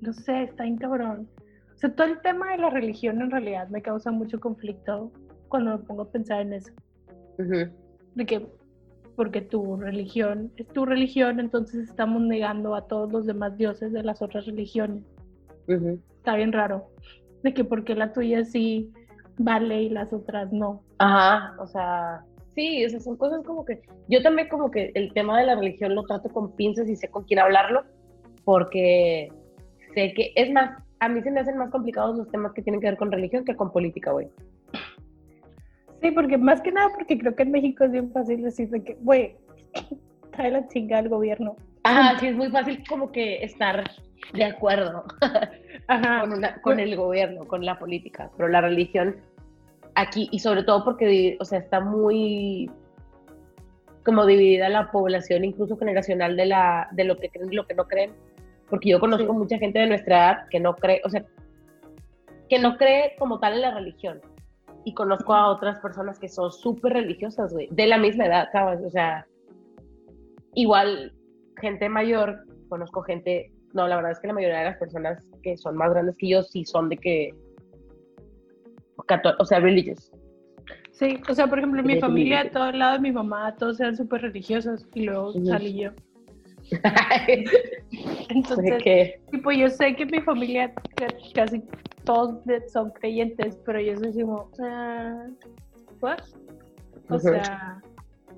no sé, está bien cabrón. O sea, todo el tema de la religión en realidad me causa mucho conflicto cuando me pongo a pensar en eso. De que, porque tu religión es tu religión, entonces estamos negando a todos los demás dioses de las otras religiones. Está bien raro. De que porque la tuya sí vale y las otras no. Ajá, o sea, sí, esas son cosas como que yo también como que el tema de la religión lo trato con pinzas y sé con quién hablarlo, porque sé que, es más, a mí se me hacen más complicados los temas que tienen que ver con religión que con política, güey. Sí, porque más que nada, porque creo que en México es bien fácil decir de que, güey, trae la chinga al gobierno. Ajá, sí, es muy fácil como que estar de acuerdo Ajá. con, una, con el gobierno, con la política, pero la religión aquí, y sobre todo porque, o sea, está muy como dividida la población, incluso generacional, de, la, de lo que creen y lo que no creen, porque yo conozco Sí. mucha gente de nuestra edad que no cree, o sea, que no cree como tal en la religión, y conozco a otras personas que son súper religiosas, güey, de la misma edad, ¿sabes? O sea, igual gente mayor, conozco gente, no, la verdad es que la mayoría de las personas que son más grandes que yo sí son de que, o sea, religious. Sí, o sea, por ejemplo, mi familia, sí. todo el lado de mi mamá, todos eran súper religiosos y luego salí yo. Entonces, tipo, yo sé que mi familia ca- casi todos son creyentes, pero yo soy como, ah, ¿what? O sea,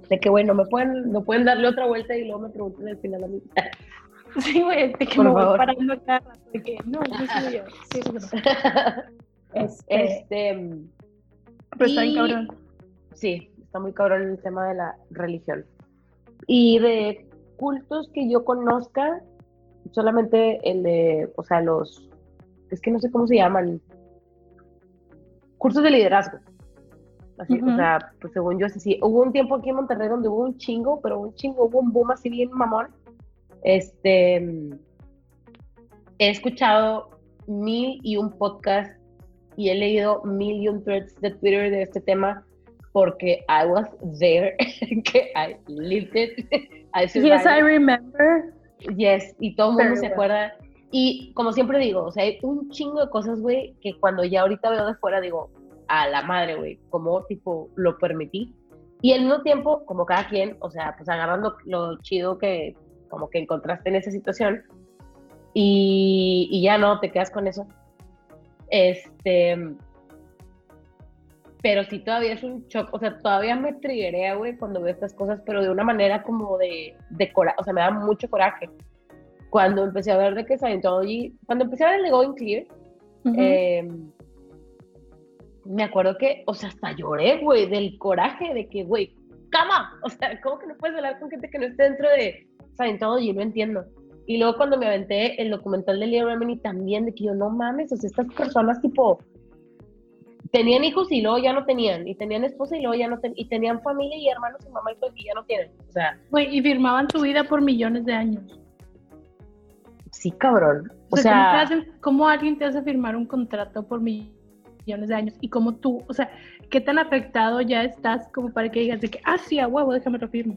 de que bueno, me pueden, me pueden darle otra vuelta y luego me preguntan al final a mí. sí, güey, de que Por me voy parando a cada rato, de que no, no soy yo, sí. Este, este, pero está bien y- cabrón. sí, está muy cabrón el tema de la religión. Y de cultos que yo conozca, solamente el de, o sea, los, es que no sé cómo se llaman, cursos de liderazgo. Así, Ujú. O sea, pues según yo es así. Hubo un tiempo aquí en Monterrey donde hubo un chingo, pero un chingo, hubo un boom así bien mamón. Este, he escuchado mil y un podcast y he leído mil y un threads de Twitter de este tema porque I was there, que I lived it. I Yes, I remember. Yes, y todo el mundo Very se well. acuerda. Y como siempre digo, o sea, hay un chingo de cosas, güey, que cuando ya ahorita veo de fuera digo, a la madre, güey, como tipo lo permití. Y al mismo tiempo, como cada quien, o sea, pues agarrando lo chido que como que encontraste en esa situación y, y ya no, te quedas con eso. Este, pero sí todavía es un shock, o sea, todavía me triguea, güey, cuando veo estas cosas, pero de una manera como de, de coraje, o sea, me da mucho coraje. Cuando empecé a ver de que Scientology, cuando empecé a ver el Going Clear, eh, me acuerdo que, o sea, hasta lloré, güey, del coraje de que, güey, cama, o sea, ¿cómo que no puedes hablar con gente que no esté dentro de Scientology? No entiendo. Y luego cuando me aventé el documental de Leah Remini también, de que yo, no mames, o sea, estas personas tipo, tenían hijos y luego ya no tenían, y tenían esposa y luego ya no tenían, y tenían familia y hermanos y mamá y todo y ya no tienen. O sea, Güey, y firmaban tu vida por millones de años. sí, cabrón. O O sea, ¿cómo, sea, hacen- cómo alguien te hace firmar un contrato por mi- millones de años? Y cómo tú, o sea, ¿qué tan afectado ya estás como para que digas de que, ah, sí, a huevo, déjame lo firmo?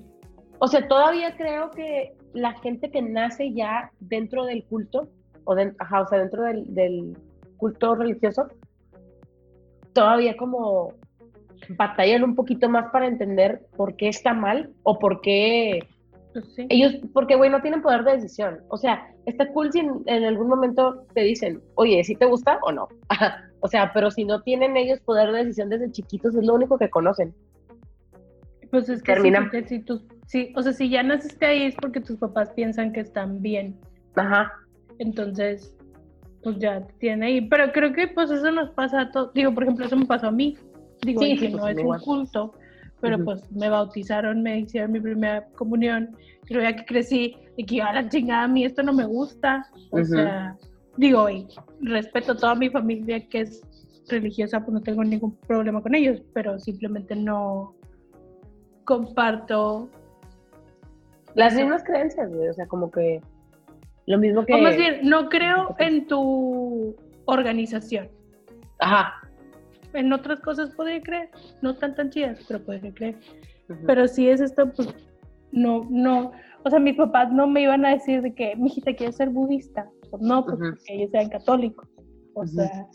O sea, todavía creo que la gente que nace ya dentro del culto, o, ajá, o sea, dentro del, del culto religioso, todavía como batallan un poquito más para entender por qué está mal o por qué Pues sí. ellos, porque güey, no tienen poder de decisión. O sea, está cool si en, en algún momento te dicen, oye, ¿sí te gusta o no? o sea, pero si no tienen ellos poder de decisión desde chiquitos, es lo único que conocen. Pues es que sí, termina- porque si tus, sí, o sea, si ya naciste ahí es porque tus papás piensan que están bien. Ajá. Entonces, pues ya te tienen ahí. Pero creo que pues eso nos pasa a todos. Digo, por ejemplo, eso me pasó a mí. Digo, Sí, que pues, no es un culto, pero pues me bautizaron, me hicieron mi primera comunión. Luego ya que crecí, y que a la chingada, a mí esto no me gusta. O sea, digo, y respeto a toda mi familia que es religiosa, pues no tengo ningún problema con ellos, pero simplemente no comparto Las Eso. mismas creencias, güey. O sea, como que lo mismo que. O más bien, no creo en tu organización. Ajá. En otras cosas podría creer, no tan tan chidas, pero podría creer. Pero si es esto, pues no, no. O sea, mis papás no me iban a decir de que, mijita, ¿quieres ser budista? Pues no, pues Ujú. porque ellos sean católicos. O sea,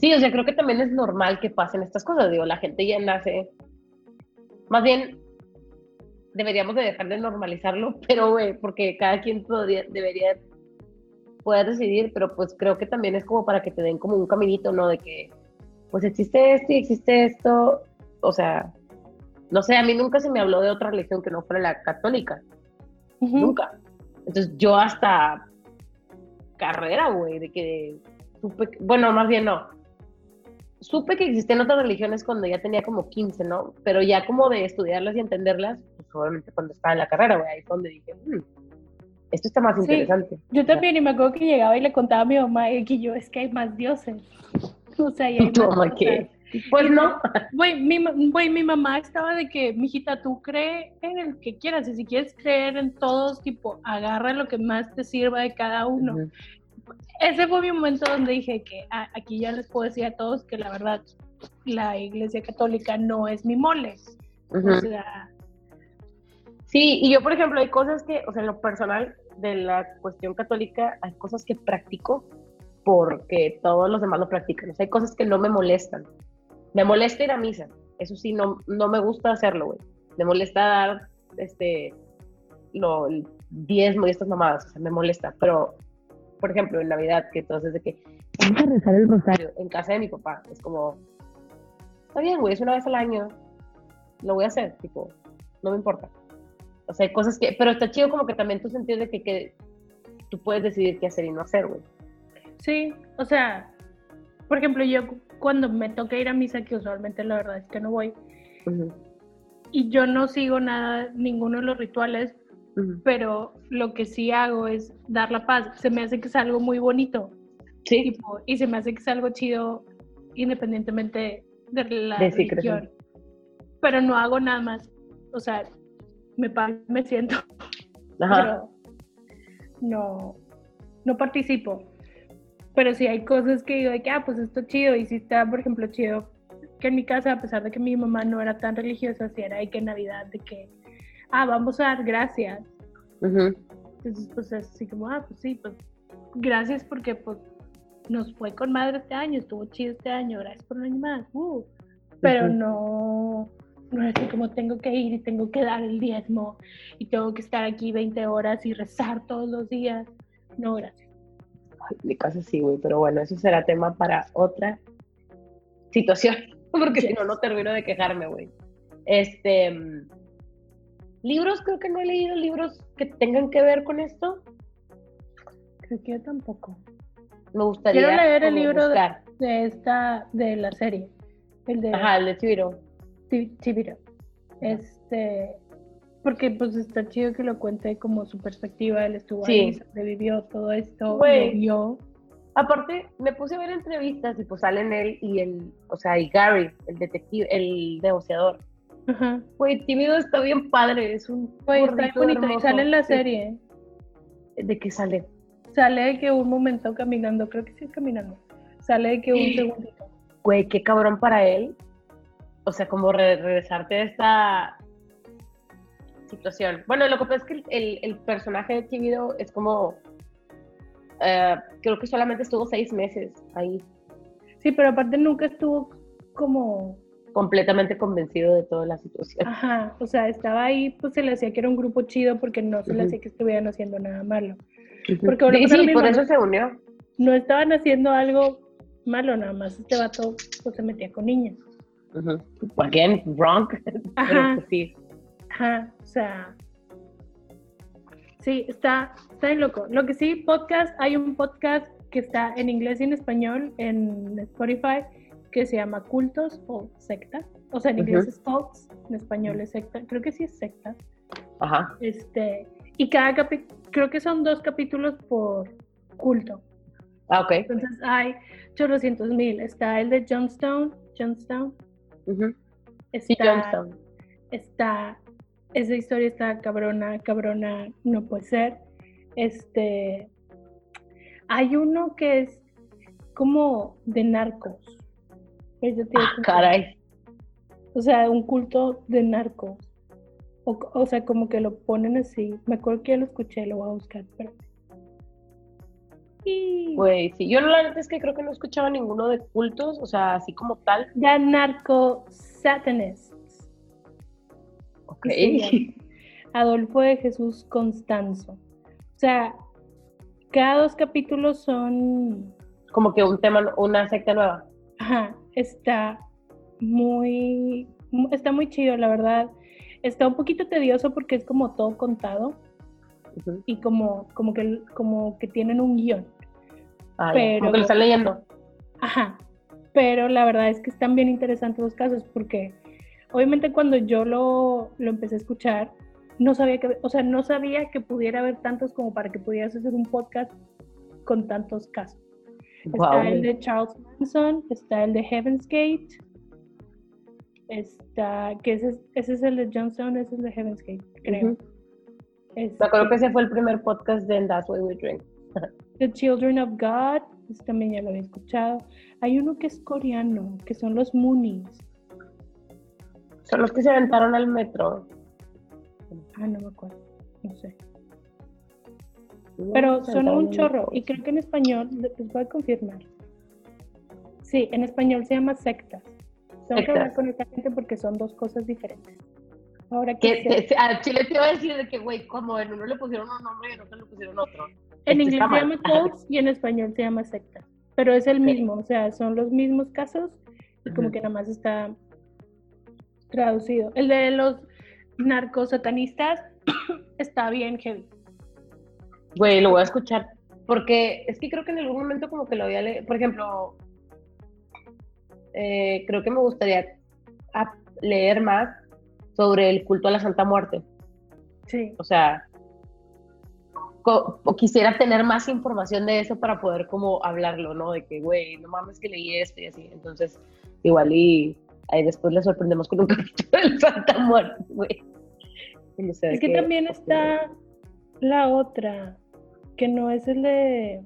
Sí, o sea, creo que también es normal que pasen estas cosas. Digo, la gente ya nace. Más bien, deberíamos de dejar de normalizarlo, pero, güey, porque cada quien podría, debería poder decidir, pero pues creo que también es como para que te den como un caminito, ¿no? De que, pues existe esto y existe esto. O sea, no sé, a mí nunca se me habló de otra religión que no fuera la católica. Nunca. Entonces yo hasta carrera, güey, de que supe, que- bueno, más bien no. Supe que existían otras religiones cuando ya tenía como 15, ¿no? Pero ya como de estudiarlas y entenderlas, pues obviamente cuando estaba en la carrera, güey, ahí fue donde dije, "Hmm, esto está más Sí. interesante. Yo también, y me acuerdo que llegaba y le contaba a mi mamá y que yo, es que hay más dioses. O sea, y hay ¿Y tu más qué? Pues no. Güey, mi, güey, mi mamá estaba de que, mijita, tú cree en el que quieras. Y si quieres creer en todos, tipo, agarra lo que más te sirva de cada uno. Ujú. Ese fue mi momento donde dije que ah, aquí ya les puedo decir a todos que la verdad, la iglesia católica no es mi mole. Ujú. O sea, Sí, y yo, por ejemplo, hay cosas que, o sea, en lo personal de la cuestión católica, hay cosas que practico porque todos los demás lo practican. O sea, hay cosas que no me molestan. Me molesta ir a misa. Eso sí, no, no me gusta hacerlo, güey. Me molesta dar, este, lo, diezmo y estas mamadas. O sea, me molesta. Pero, por ejemplo, en Navidad, que entonces de que vamos a rezar el rosario en casa de mi papá. Es como, está bien, güey, es una vez al año. Lo voy a hacer, tipo, no me importa. O sea, hay cosas que, pero está chido como que también tu sentido de que, que tú puedes decidir qué hacer y no hacer, güey. sí, o sea, por ejemplo, yo cuando me toca ir a misa, que usualmente la verdad es que no voy, y yo no sigo nada, ninguno de los rituales, pero lo que sí hago es dar la paz. Se me hace que es algo muy bonito Sí, tipo, y se me hace que es algo chido independientemente de la De sí, religión. Pero no hago nada más. O sea, me me siento, ajá. pero no, no participo. Pero sí hay cosas que digo de que, ah, pues esto chido. Y sí está, por ejemplo, chido que en mi casa, a pesar de que mi mamá no era tan religiosa, sí era de que Navidad, de que, ah, vamos a dar gracias. Entonces, pues es así como, ah, pues sí, pues gracias porque pues nos fue con madre este año, estuvo chido este año, gracias por un año más. uh. Pero no, no es así como tengo que ir y tengo que dar el diezmo y tengo que estar aquí 20 horas y rezar todos los días. No, gracias. Ay, casa sí, güey, pero bueno, eso será tema para otra situación, porque si no, no termino de quejarme, güey. Este, mm, libros, creo que no he leído libros que tengan que ver con esto. Creo que yo tampoco. Me gustaría Quiero leer el libro de, esta, de la serie, el de Ajá, el de Chibiro. Chibiro. Este, porque pues está chido que lo cuente como su perspectiva, él estuvo ahí, sobrevivió todo esto, Güey. lo vio. Aparte, me puse a ver entrevistas y pues salen él y el, o sea, y Gary, el detective, el negociador. Ajá. Güey, Tímido está bien padre, es un Güey, está bonito y hermoso. sale en la serie. ¿De qué sale? Sale de que un momento caminando, creo que sí es caminando. Sale de que un segundito. Güey, qué cabrón para él. O sea, como re- regresarte de esta situación. Bueno, lo que pasa es que el, el- el personaje de Tímido es como. eh, creo que solamente estuvo seis meses ahí, Sí, pero aparte nunca estuvo como, completamente convencido de toda la situación. ajá, o sea, estaba ahí, pues se le hacía que era un grupo chido porque no se le hacía que estuvieran haciendo nada malo. Porque sí, lo sí, por eso se unió. No estaban haciendo algo malo, nada más este vato pues se metía con niñas. Ujú. Again, wrong. Ajá. Pero pues sí. Ajá, o sea. Sí, está, está bien loco. Lo que sí, podcast, hay un podcast que está en inglés y en español en Spotify que se llama Cultos o Sectas. O sea, en inglés es Cults, en español es secta. Creo que sí es secta. Ajá. Este, y cada capítulo, creo que son dos capítulos por culto. Ah, ok. Entonces hay chorrocientos mil. Está el de Johnstone, Johnstone. Ujú. Está, Sí, Johnstone. está, esa historia está cabrona, cabrona, no puede ser. Este, hay uno que es como de narcos. Eso tiene Ah, caray. O sea, un culto de narcos. O, o sea, como que lo ponen así. Me acuerdo que ya lo escuché, lo voy a buscar. Pero... Güey, sí. Yo la neta es que creo que no escuchaba ninguno de cultos, o sea, así como tal. ya narco satanists. Ok. Sí, Adolfo de Jesús Constanzo. O sea, cada dos capítulos son, Como que un tema, una secta nueva. ajá, está muy, mu- está muy chido, la verdad. Está un poquito tedioso porque es como todo contado y como, como que, como que tienen un guion. Ah. Pero- Como que lo están leyendo. Ajá. Pero la verdad es que están bien interesantes los casos porque obviamente cuando yo lo, lo empecé a escuchar, no sabía que, o sea, no sabía que pudiera haber tantos como para que pudieras hacer un podcast con tantos casos. Wow, Está el de Charles Manson, está el de Heaven's Gate, está, que ese es, ese es el de Johnstone, ese es el de Heaven's Gate, creo. Me acuerdo que Este, ese fue el primer podcast de And That's Why We Drink. The Children of God, ese también ya lo había escuchado. Hay uno que es coreano, que son los Moonies. Son los que se aventaron al metro. Ah, no me acuerdo, no sé. Pero son un chorro y creo que en español, les voy a confirmar. Sí, en español se llama sectas. Tengo que hablar Sectas. con esta gente porque son dos cosas diferentes. Ahora que a Chile te iba a decir de que, güey, como en uno le pusieron un nombre y en otro le pusieron otro. en esto inglés se llama cults y en español se llama sectas. Pero es el Ok. mismo, o sea, son los mismos casos y como Ujú. que nada más está traducido. El de los narcosatanistas está bien heavy. Güey, lo voy a escuchar. Porque es que creo que en algún momento como que lo había leído. Por ejemplo, eh, creo que me gustaría leer más sobre el culto a la Santa Muerte. Sí. O sea, o quisiera tener más información de eso para poder como hablarlo, ¿no? De que, güey, no mames que leí esto y así. Entonces, igual y ahí después le sorprendemos con un capítulo del Santa Muerte, güey. No sé Es que también está la otra, que no es el de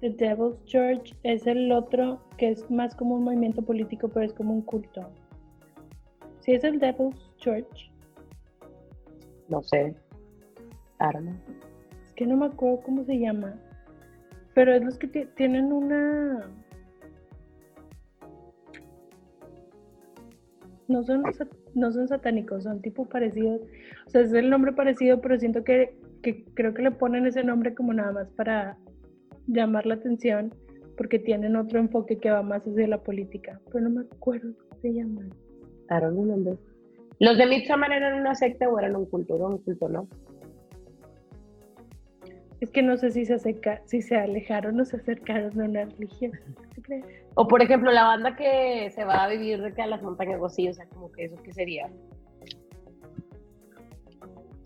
The Devil's Church es el otro que es más como un movimiento político, pero es como un culto. ¿Sí es el Devil's Church? No sé. Arma. Es que no me acuerdo cómo se llama. Pero es los que ti- tienen una. No son, no son satánicos, son tipo parecidos. O sea, es el nombre parecido, pero siento que, que creo que le ponen ese nombre como nada más para llamar la atención, porque tienen otro enfoque que va más hacia la política. Pero no me acuerdo cómo se llaman. I don't remember. ¿Los de Midsommar eran una secta o eran un culto? Un culto, ¿no? Es que no sé si se, acerca, si se alejaron o se acercaron a una religión. O por ejemplo, la banda que se va a vivir de que a las montañas o sea, como que eso qué sería.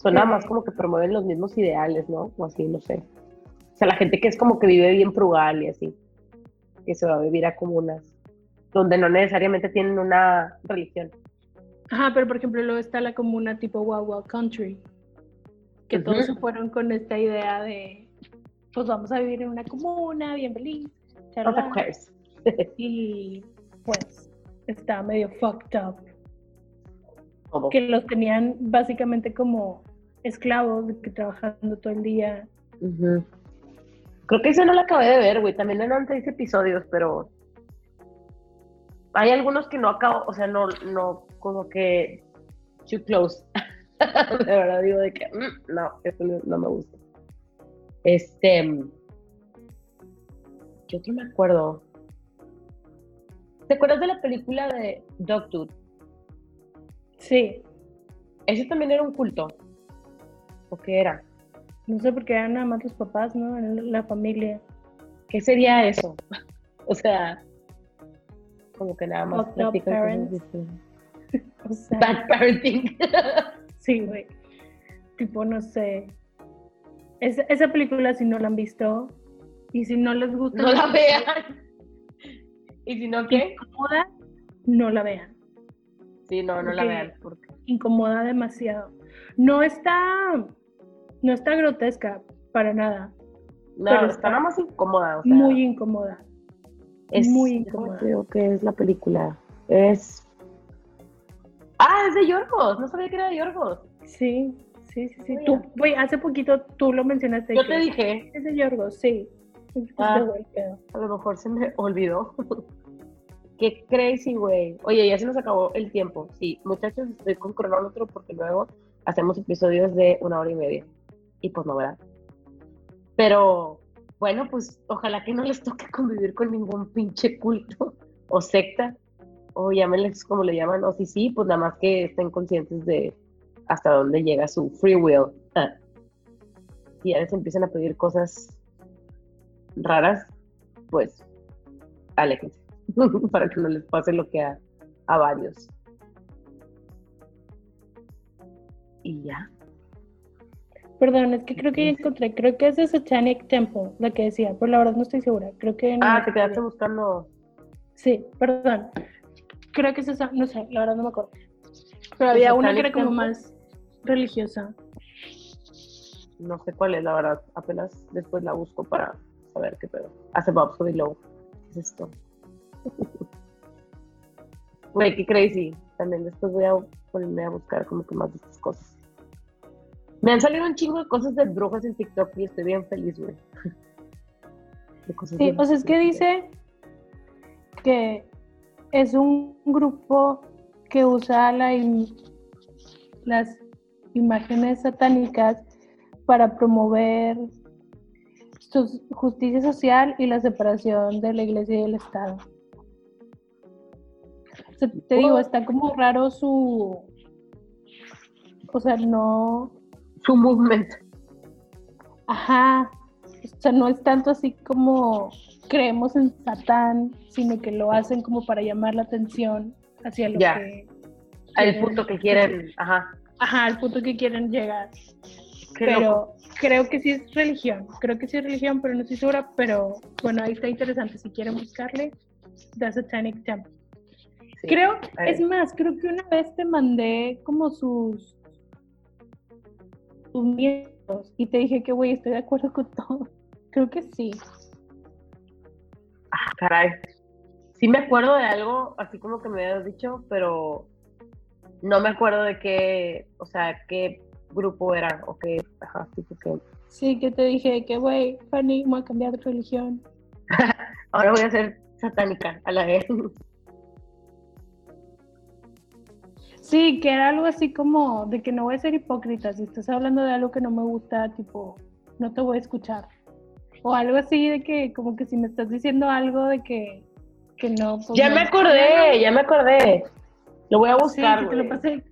Suena Sí. más como que promueven los mismos ideales, ¿no? O así, no sé. O sea, la gente que es como que vive bien frugal y así, que se va a vivir a comunas, donde no necesariamente tienen una religión. Ajá, pero por ejemplo luego está la comuna tipo Wild Country, que todos Ujú. se fueron con esta idea de, pues vamos a vivir en una comuna, bien feliz, acuerdas. y pues está medio fucked up, Todo. que los tenían básicamente como esclavos, de que trabajando todo el día. Creo que ese no lo acabé de ver, güey. También eran seis episodios, pero hay algunos que no acabo, o sea, no, no, como que too close. de verdad digo de que mm, no, esto no, no me gusta. Este, ¿qué otro me acuerdo? ¿Te acuerdas de la película de Dogtooth? Sí, Ese también era un culto. ¿O qué era? no sé por qué eran nada más los papás, ¿no? En la familia. ¿Qué sería eso? o sea, como que nada más. O sea, Bad parenting. Sí, güey. Tipo, no sé. Esa, esa película, si no la han visto y si no les gusta. no la vean. ¿Y si no qué? Incomoda, no la vean. Sí, no, no la vean. Porque... Incomoda demasiado. No está. No está grotesca para nada. No, Pero está nada más incómoda. O sea, Muy incómoda. es, muy incómoda. digo que es la película. Es. Ah, es de Yorgos. No sabía que era de Yorgos. Sí, sí, sí, sí. Tú, güey, hace poquito tú lo mencionaste. Yo te dije, Es de Yorgos, sí. Ah. a lo mejor se me olvidó. Qué crazy, güey. Oye, ya se nos acabó el tiempo. Sí, muchachos, estoy con cronómetro porque luego hacemos episodios de una hora y media. Y pues no, ¿verdad? Pero bueno, pues ojalá que no les toque convivir con ningún pinche culto o secta, o llámenles como le llaman, o si sí, pues nada más que estén conscientes de hasta dónde llega su free will. Ah. Si ya les empiezan a pedir cosas raras, pues aléjense, para que no les pase lo que a, a varios. Y ya. Perdón, es que creo que ya encontré. Creo que es de Satanic Temple, la que decía, pero la verdad no estoy segura. Creo que. no Ah, te quedaste buscando. Sí, perdón. Creo que es esa, no sé, la verdad no me acuerdo. Pero había una que era como Temple? más religiosa. No sé cuál es, la verdad. Apenas después la busco para saber qué pedo. Hace Bob Below. ¿Qué es esto? Güey, qué crazy. También después voy a ponerme a buscar como que más de estas cosas. Me han salido un chingo de cosas de brujas en TikTok y estoy bien feliz, güey. Sí, o sea, es que dice que es un grupo que usa la im- las imágenes satánicas para promover su justicia social y la separación de la iglesia y el Estado. O sea, te digo, está como raro su... O sea, no... Su movement. Ajá. O sea, no es tanto así como creemos en Satán, sino que lo hacen como para llamar la atención hacia lo que... Al punto que quieren. Ajá. Ajá, al punto que quieren llegar. Qué pero loco. creo que sí es religión. Creo que sí es religión, pero no estoy segura. Pero bueno, ahí está interesante. Si quieren buscarle, The Satanic Temple. Sí. Creo, es más, creo que una vez te mandé como sus, miedos y te dije que, güey, estoy de acuerdo con todo. Creo que sí. caray. Sí me acuerdo de algo, así como que me habías dicho, pero no me acuerdo de qué, o sea, qué grupo era o qué, ajá, tipo que... Sí, que te dije que, güey, Fanny, voy a cambiar de religión. Ahora voy a ser satánica a la vez. Sí, que era algo así como de que no voy a ser hipócrita. Si estás hablando de algo que no me gusta, tipo, no te voy a escuchar. O algo así de que, como que si me estás diciendo algo de que, que no. pues ya no. me acordé, ya me acordé. Lo voy a Sí, buscar, que te lo pasé.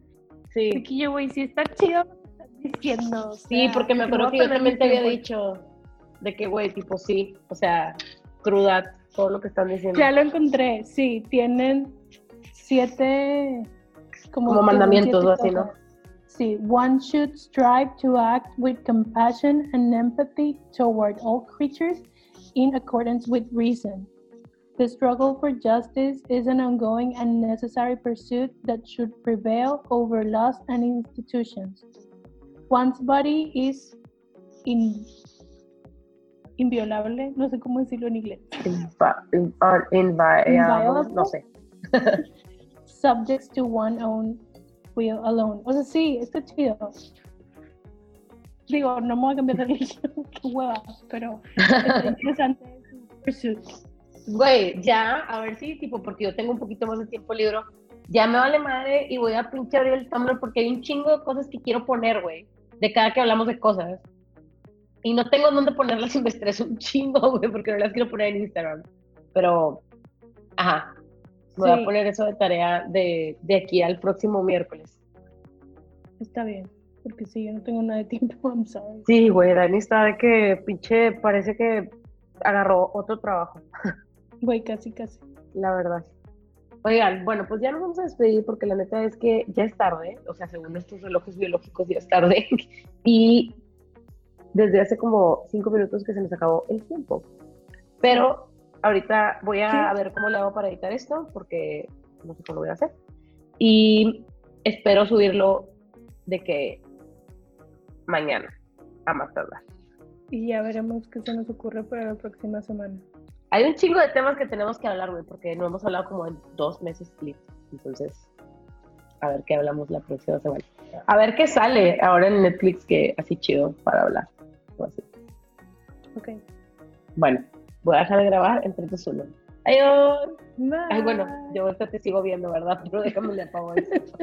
Sí, que yo, güey, si está chido, me estás diciendo. o sí, porque me que acuerdo que yo también te había tiempo. dicho de que, güey, tipo, sí, o sea, cruda, todo lo que están diciendo. Ya lo encontré, sí, tienen siete como, Como mandamientos o así, ¿no? Sí, one should strive to act with compassion and empathy toward all creatures in accordance with reason. The struggle for justice is an ongoing and necessary pursuit that should prevail over laws and institutions. One's body is in- inviolable, no sé cómo decirlo en inglés. Inva- inva- inviolable, Inviolable? no sé. subjects to one own will alone. O sea, sí, está chido. Digo, no me voy a cambiar de religión, qué hueva, pero está interesante pursuit. Güey, ya, a ver si, tipo, porque yo tengo un poquito más de tiempo libre, ya me vale madre y voy a pinche abrir el Tumblr porque hay un chingo de cosas que quiero poner, güey, de cada que hablamos de cosas. Y no tengo dónde ponerlas y me estreso un chingo, güey, porque no las quiero poner en Instagram. Pero, ajá, voy Sí. a poner eso de tarea de, de aquí al próximo miércoles. Está bien, porque sí, yo no tengo nada de tiempo, I'm sorry. Sí, güey, Dani está de que pinche, parece que agarró otro trabajo. Güey, casi, casi. la verdad. Oigan, bueno, pues ya nos vamos a despedir porque la neta es que ya es tarde, o sea, según estos relojes biológicos ya es tarde. y desde hace como cinco minutos que se nos acabó el tiempo. Pero ahorita voy a ver cómo le hago para editar esto porque no sé cómo lo voy a hacer. Y espero subirlo de que mañana, a más tardar. Y ya veremos qué se nos ocurre para la próxima semana. Hay un chingo de temas que tenemos que hablar, güey, porque no hemos hablado como en dos meses split. Entonces, a ver qué hablamos la próxima semana. A ver qué sale ahora en Netflix que así chido para hablar. o así. Ok. Bueno, voy a dejar de grabar en 3, 2, 1. Adiós. Bye. Ay, bueno, yo te sigo viendo, ¿verdad? Pero déjame le apago eso.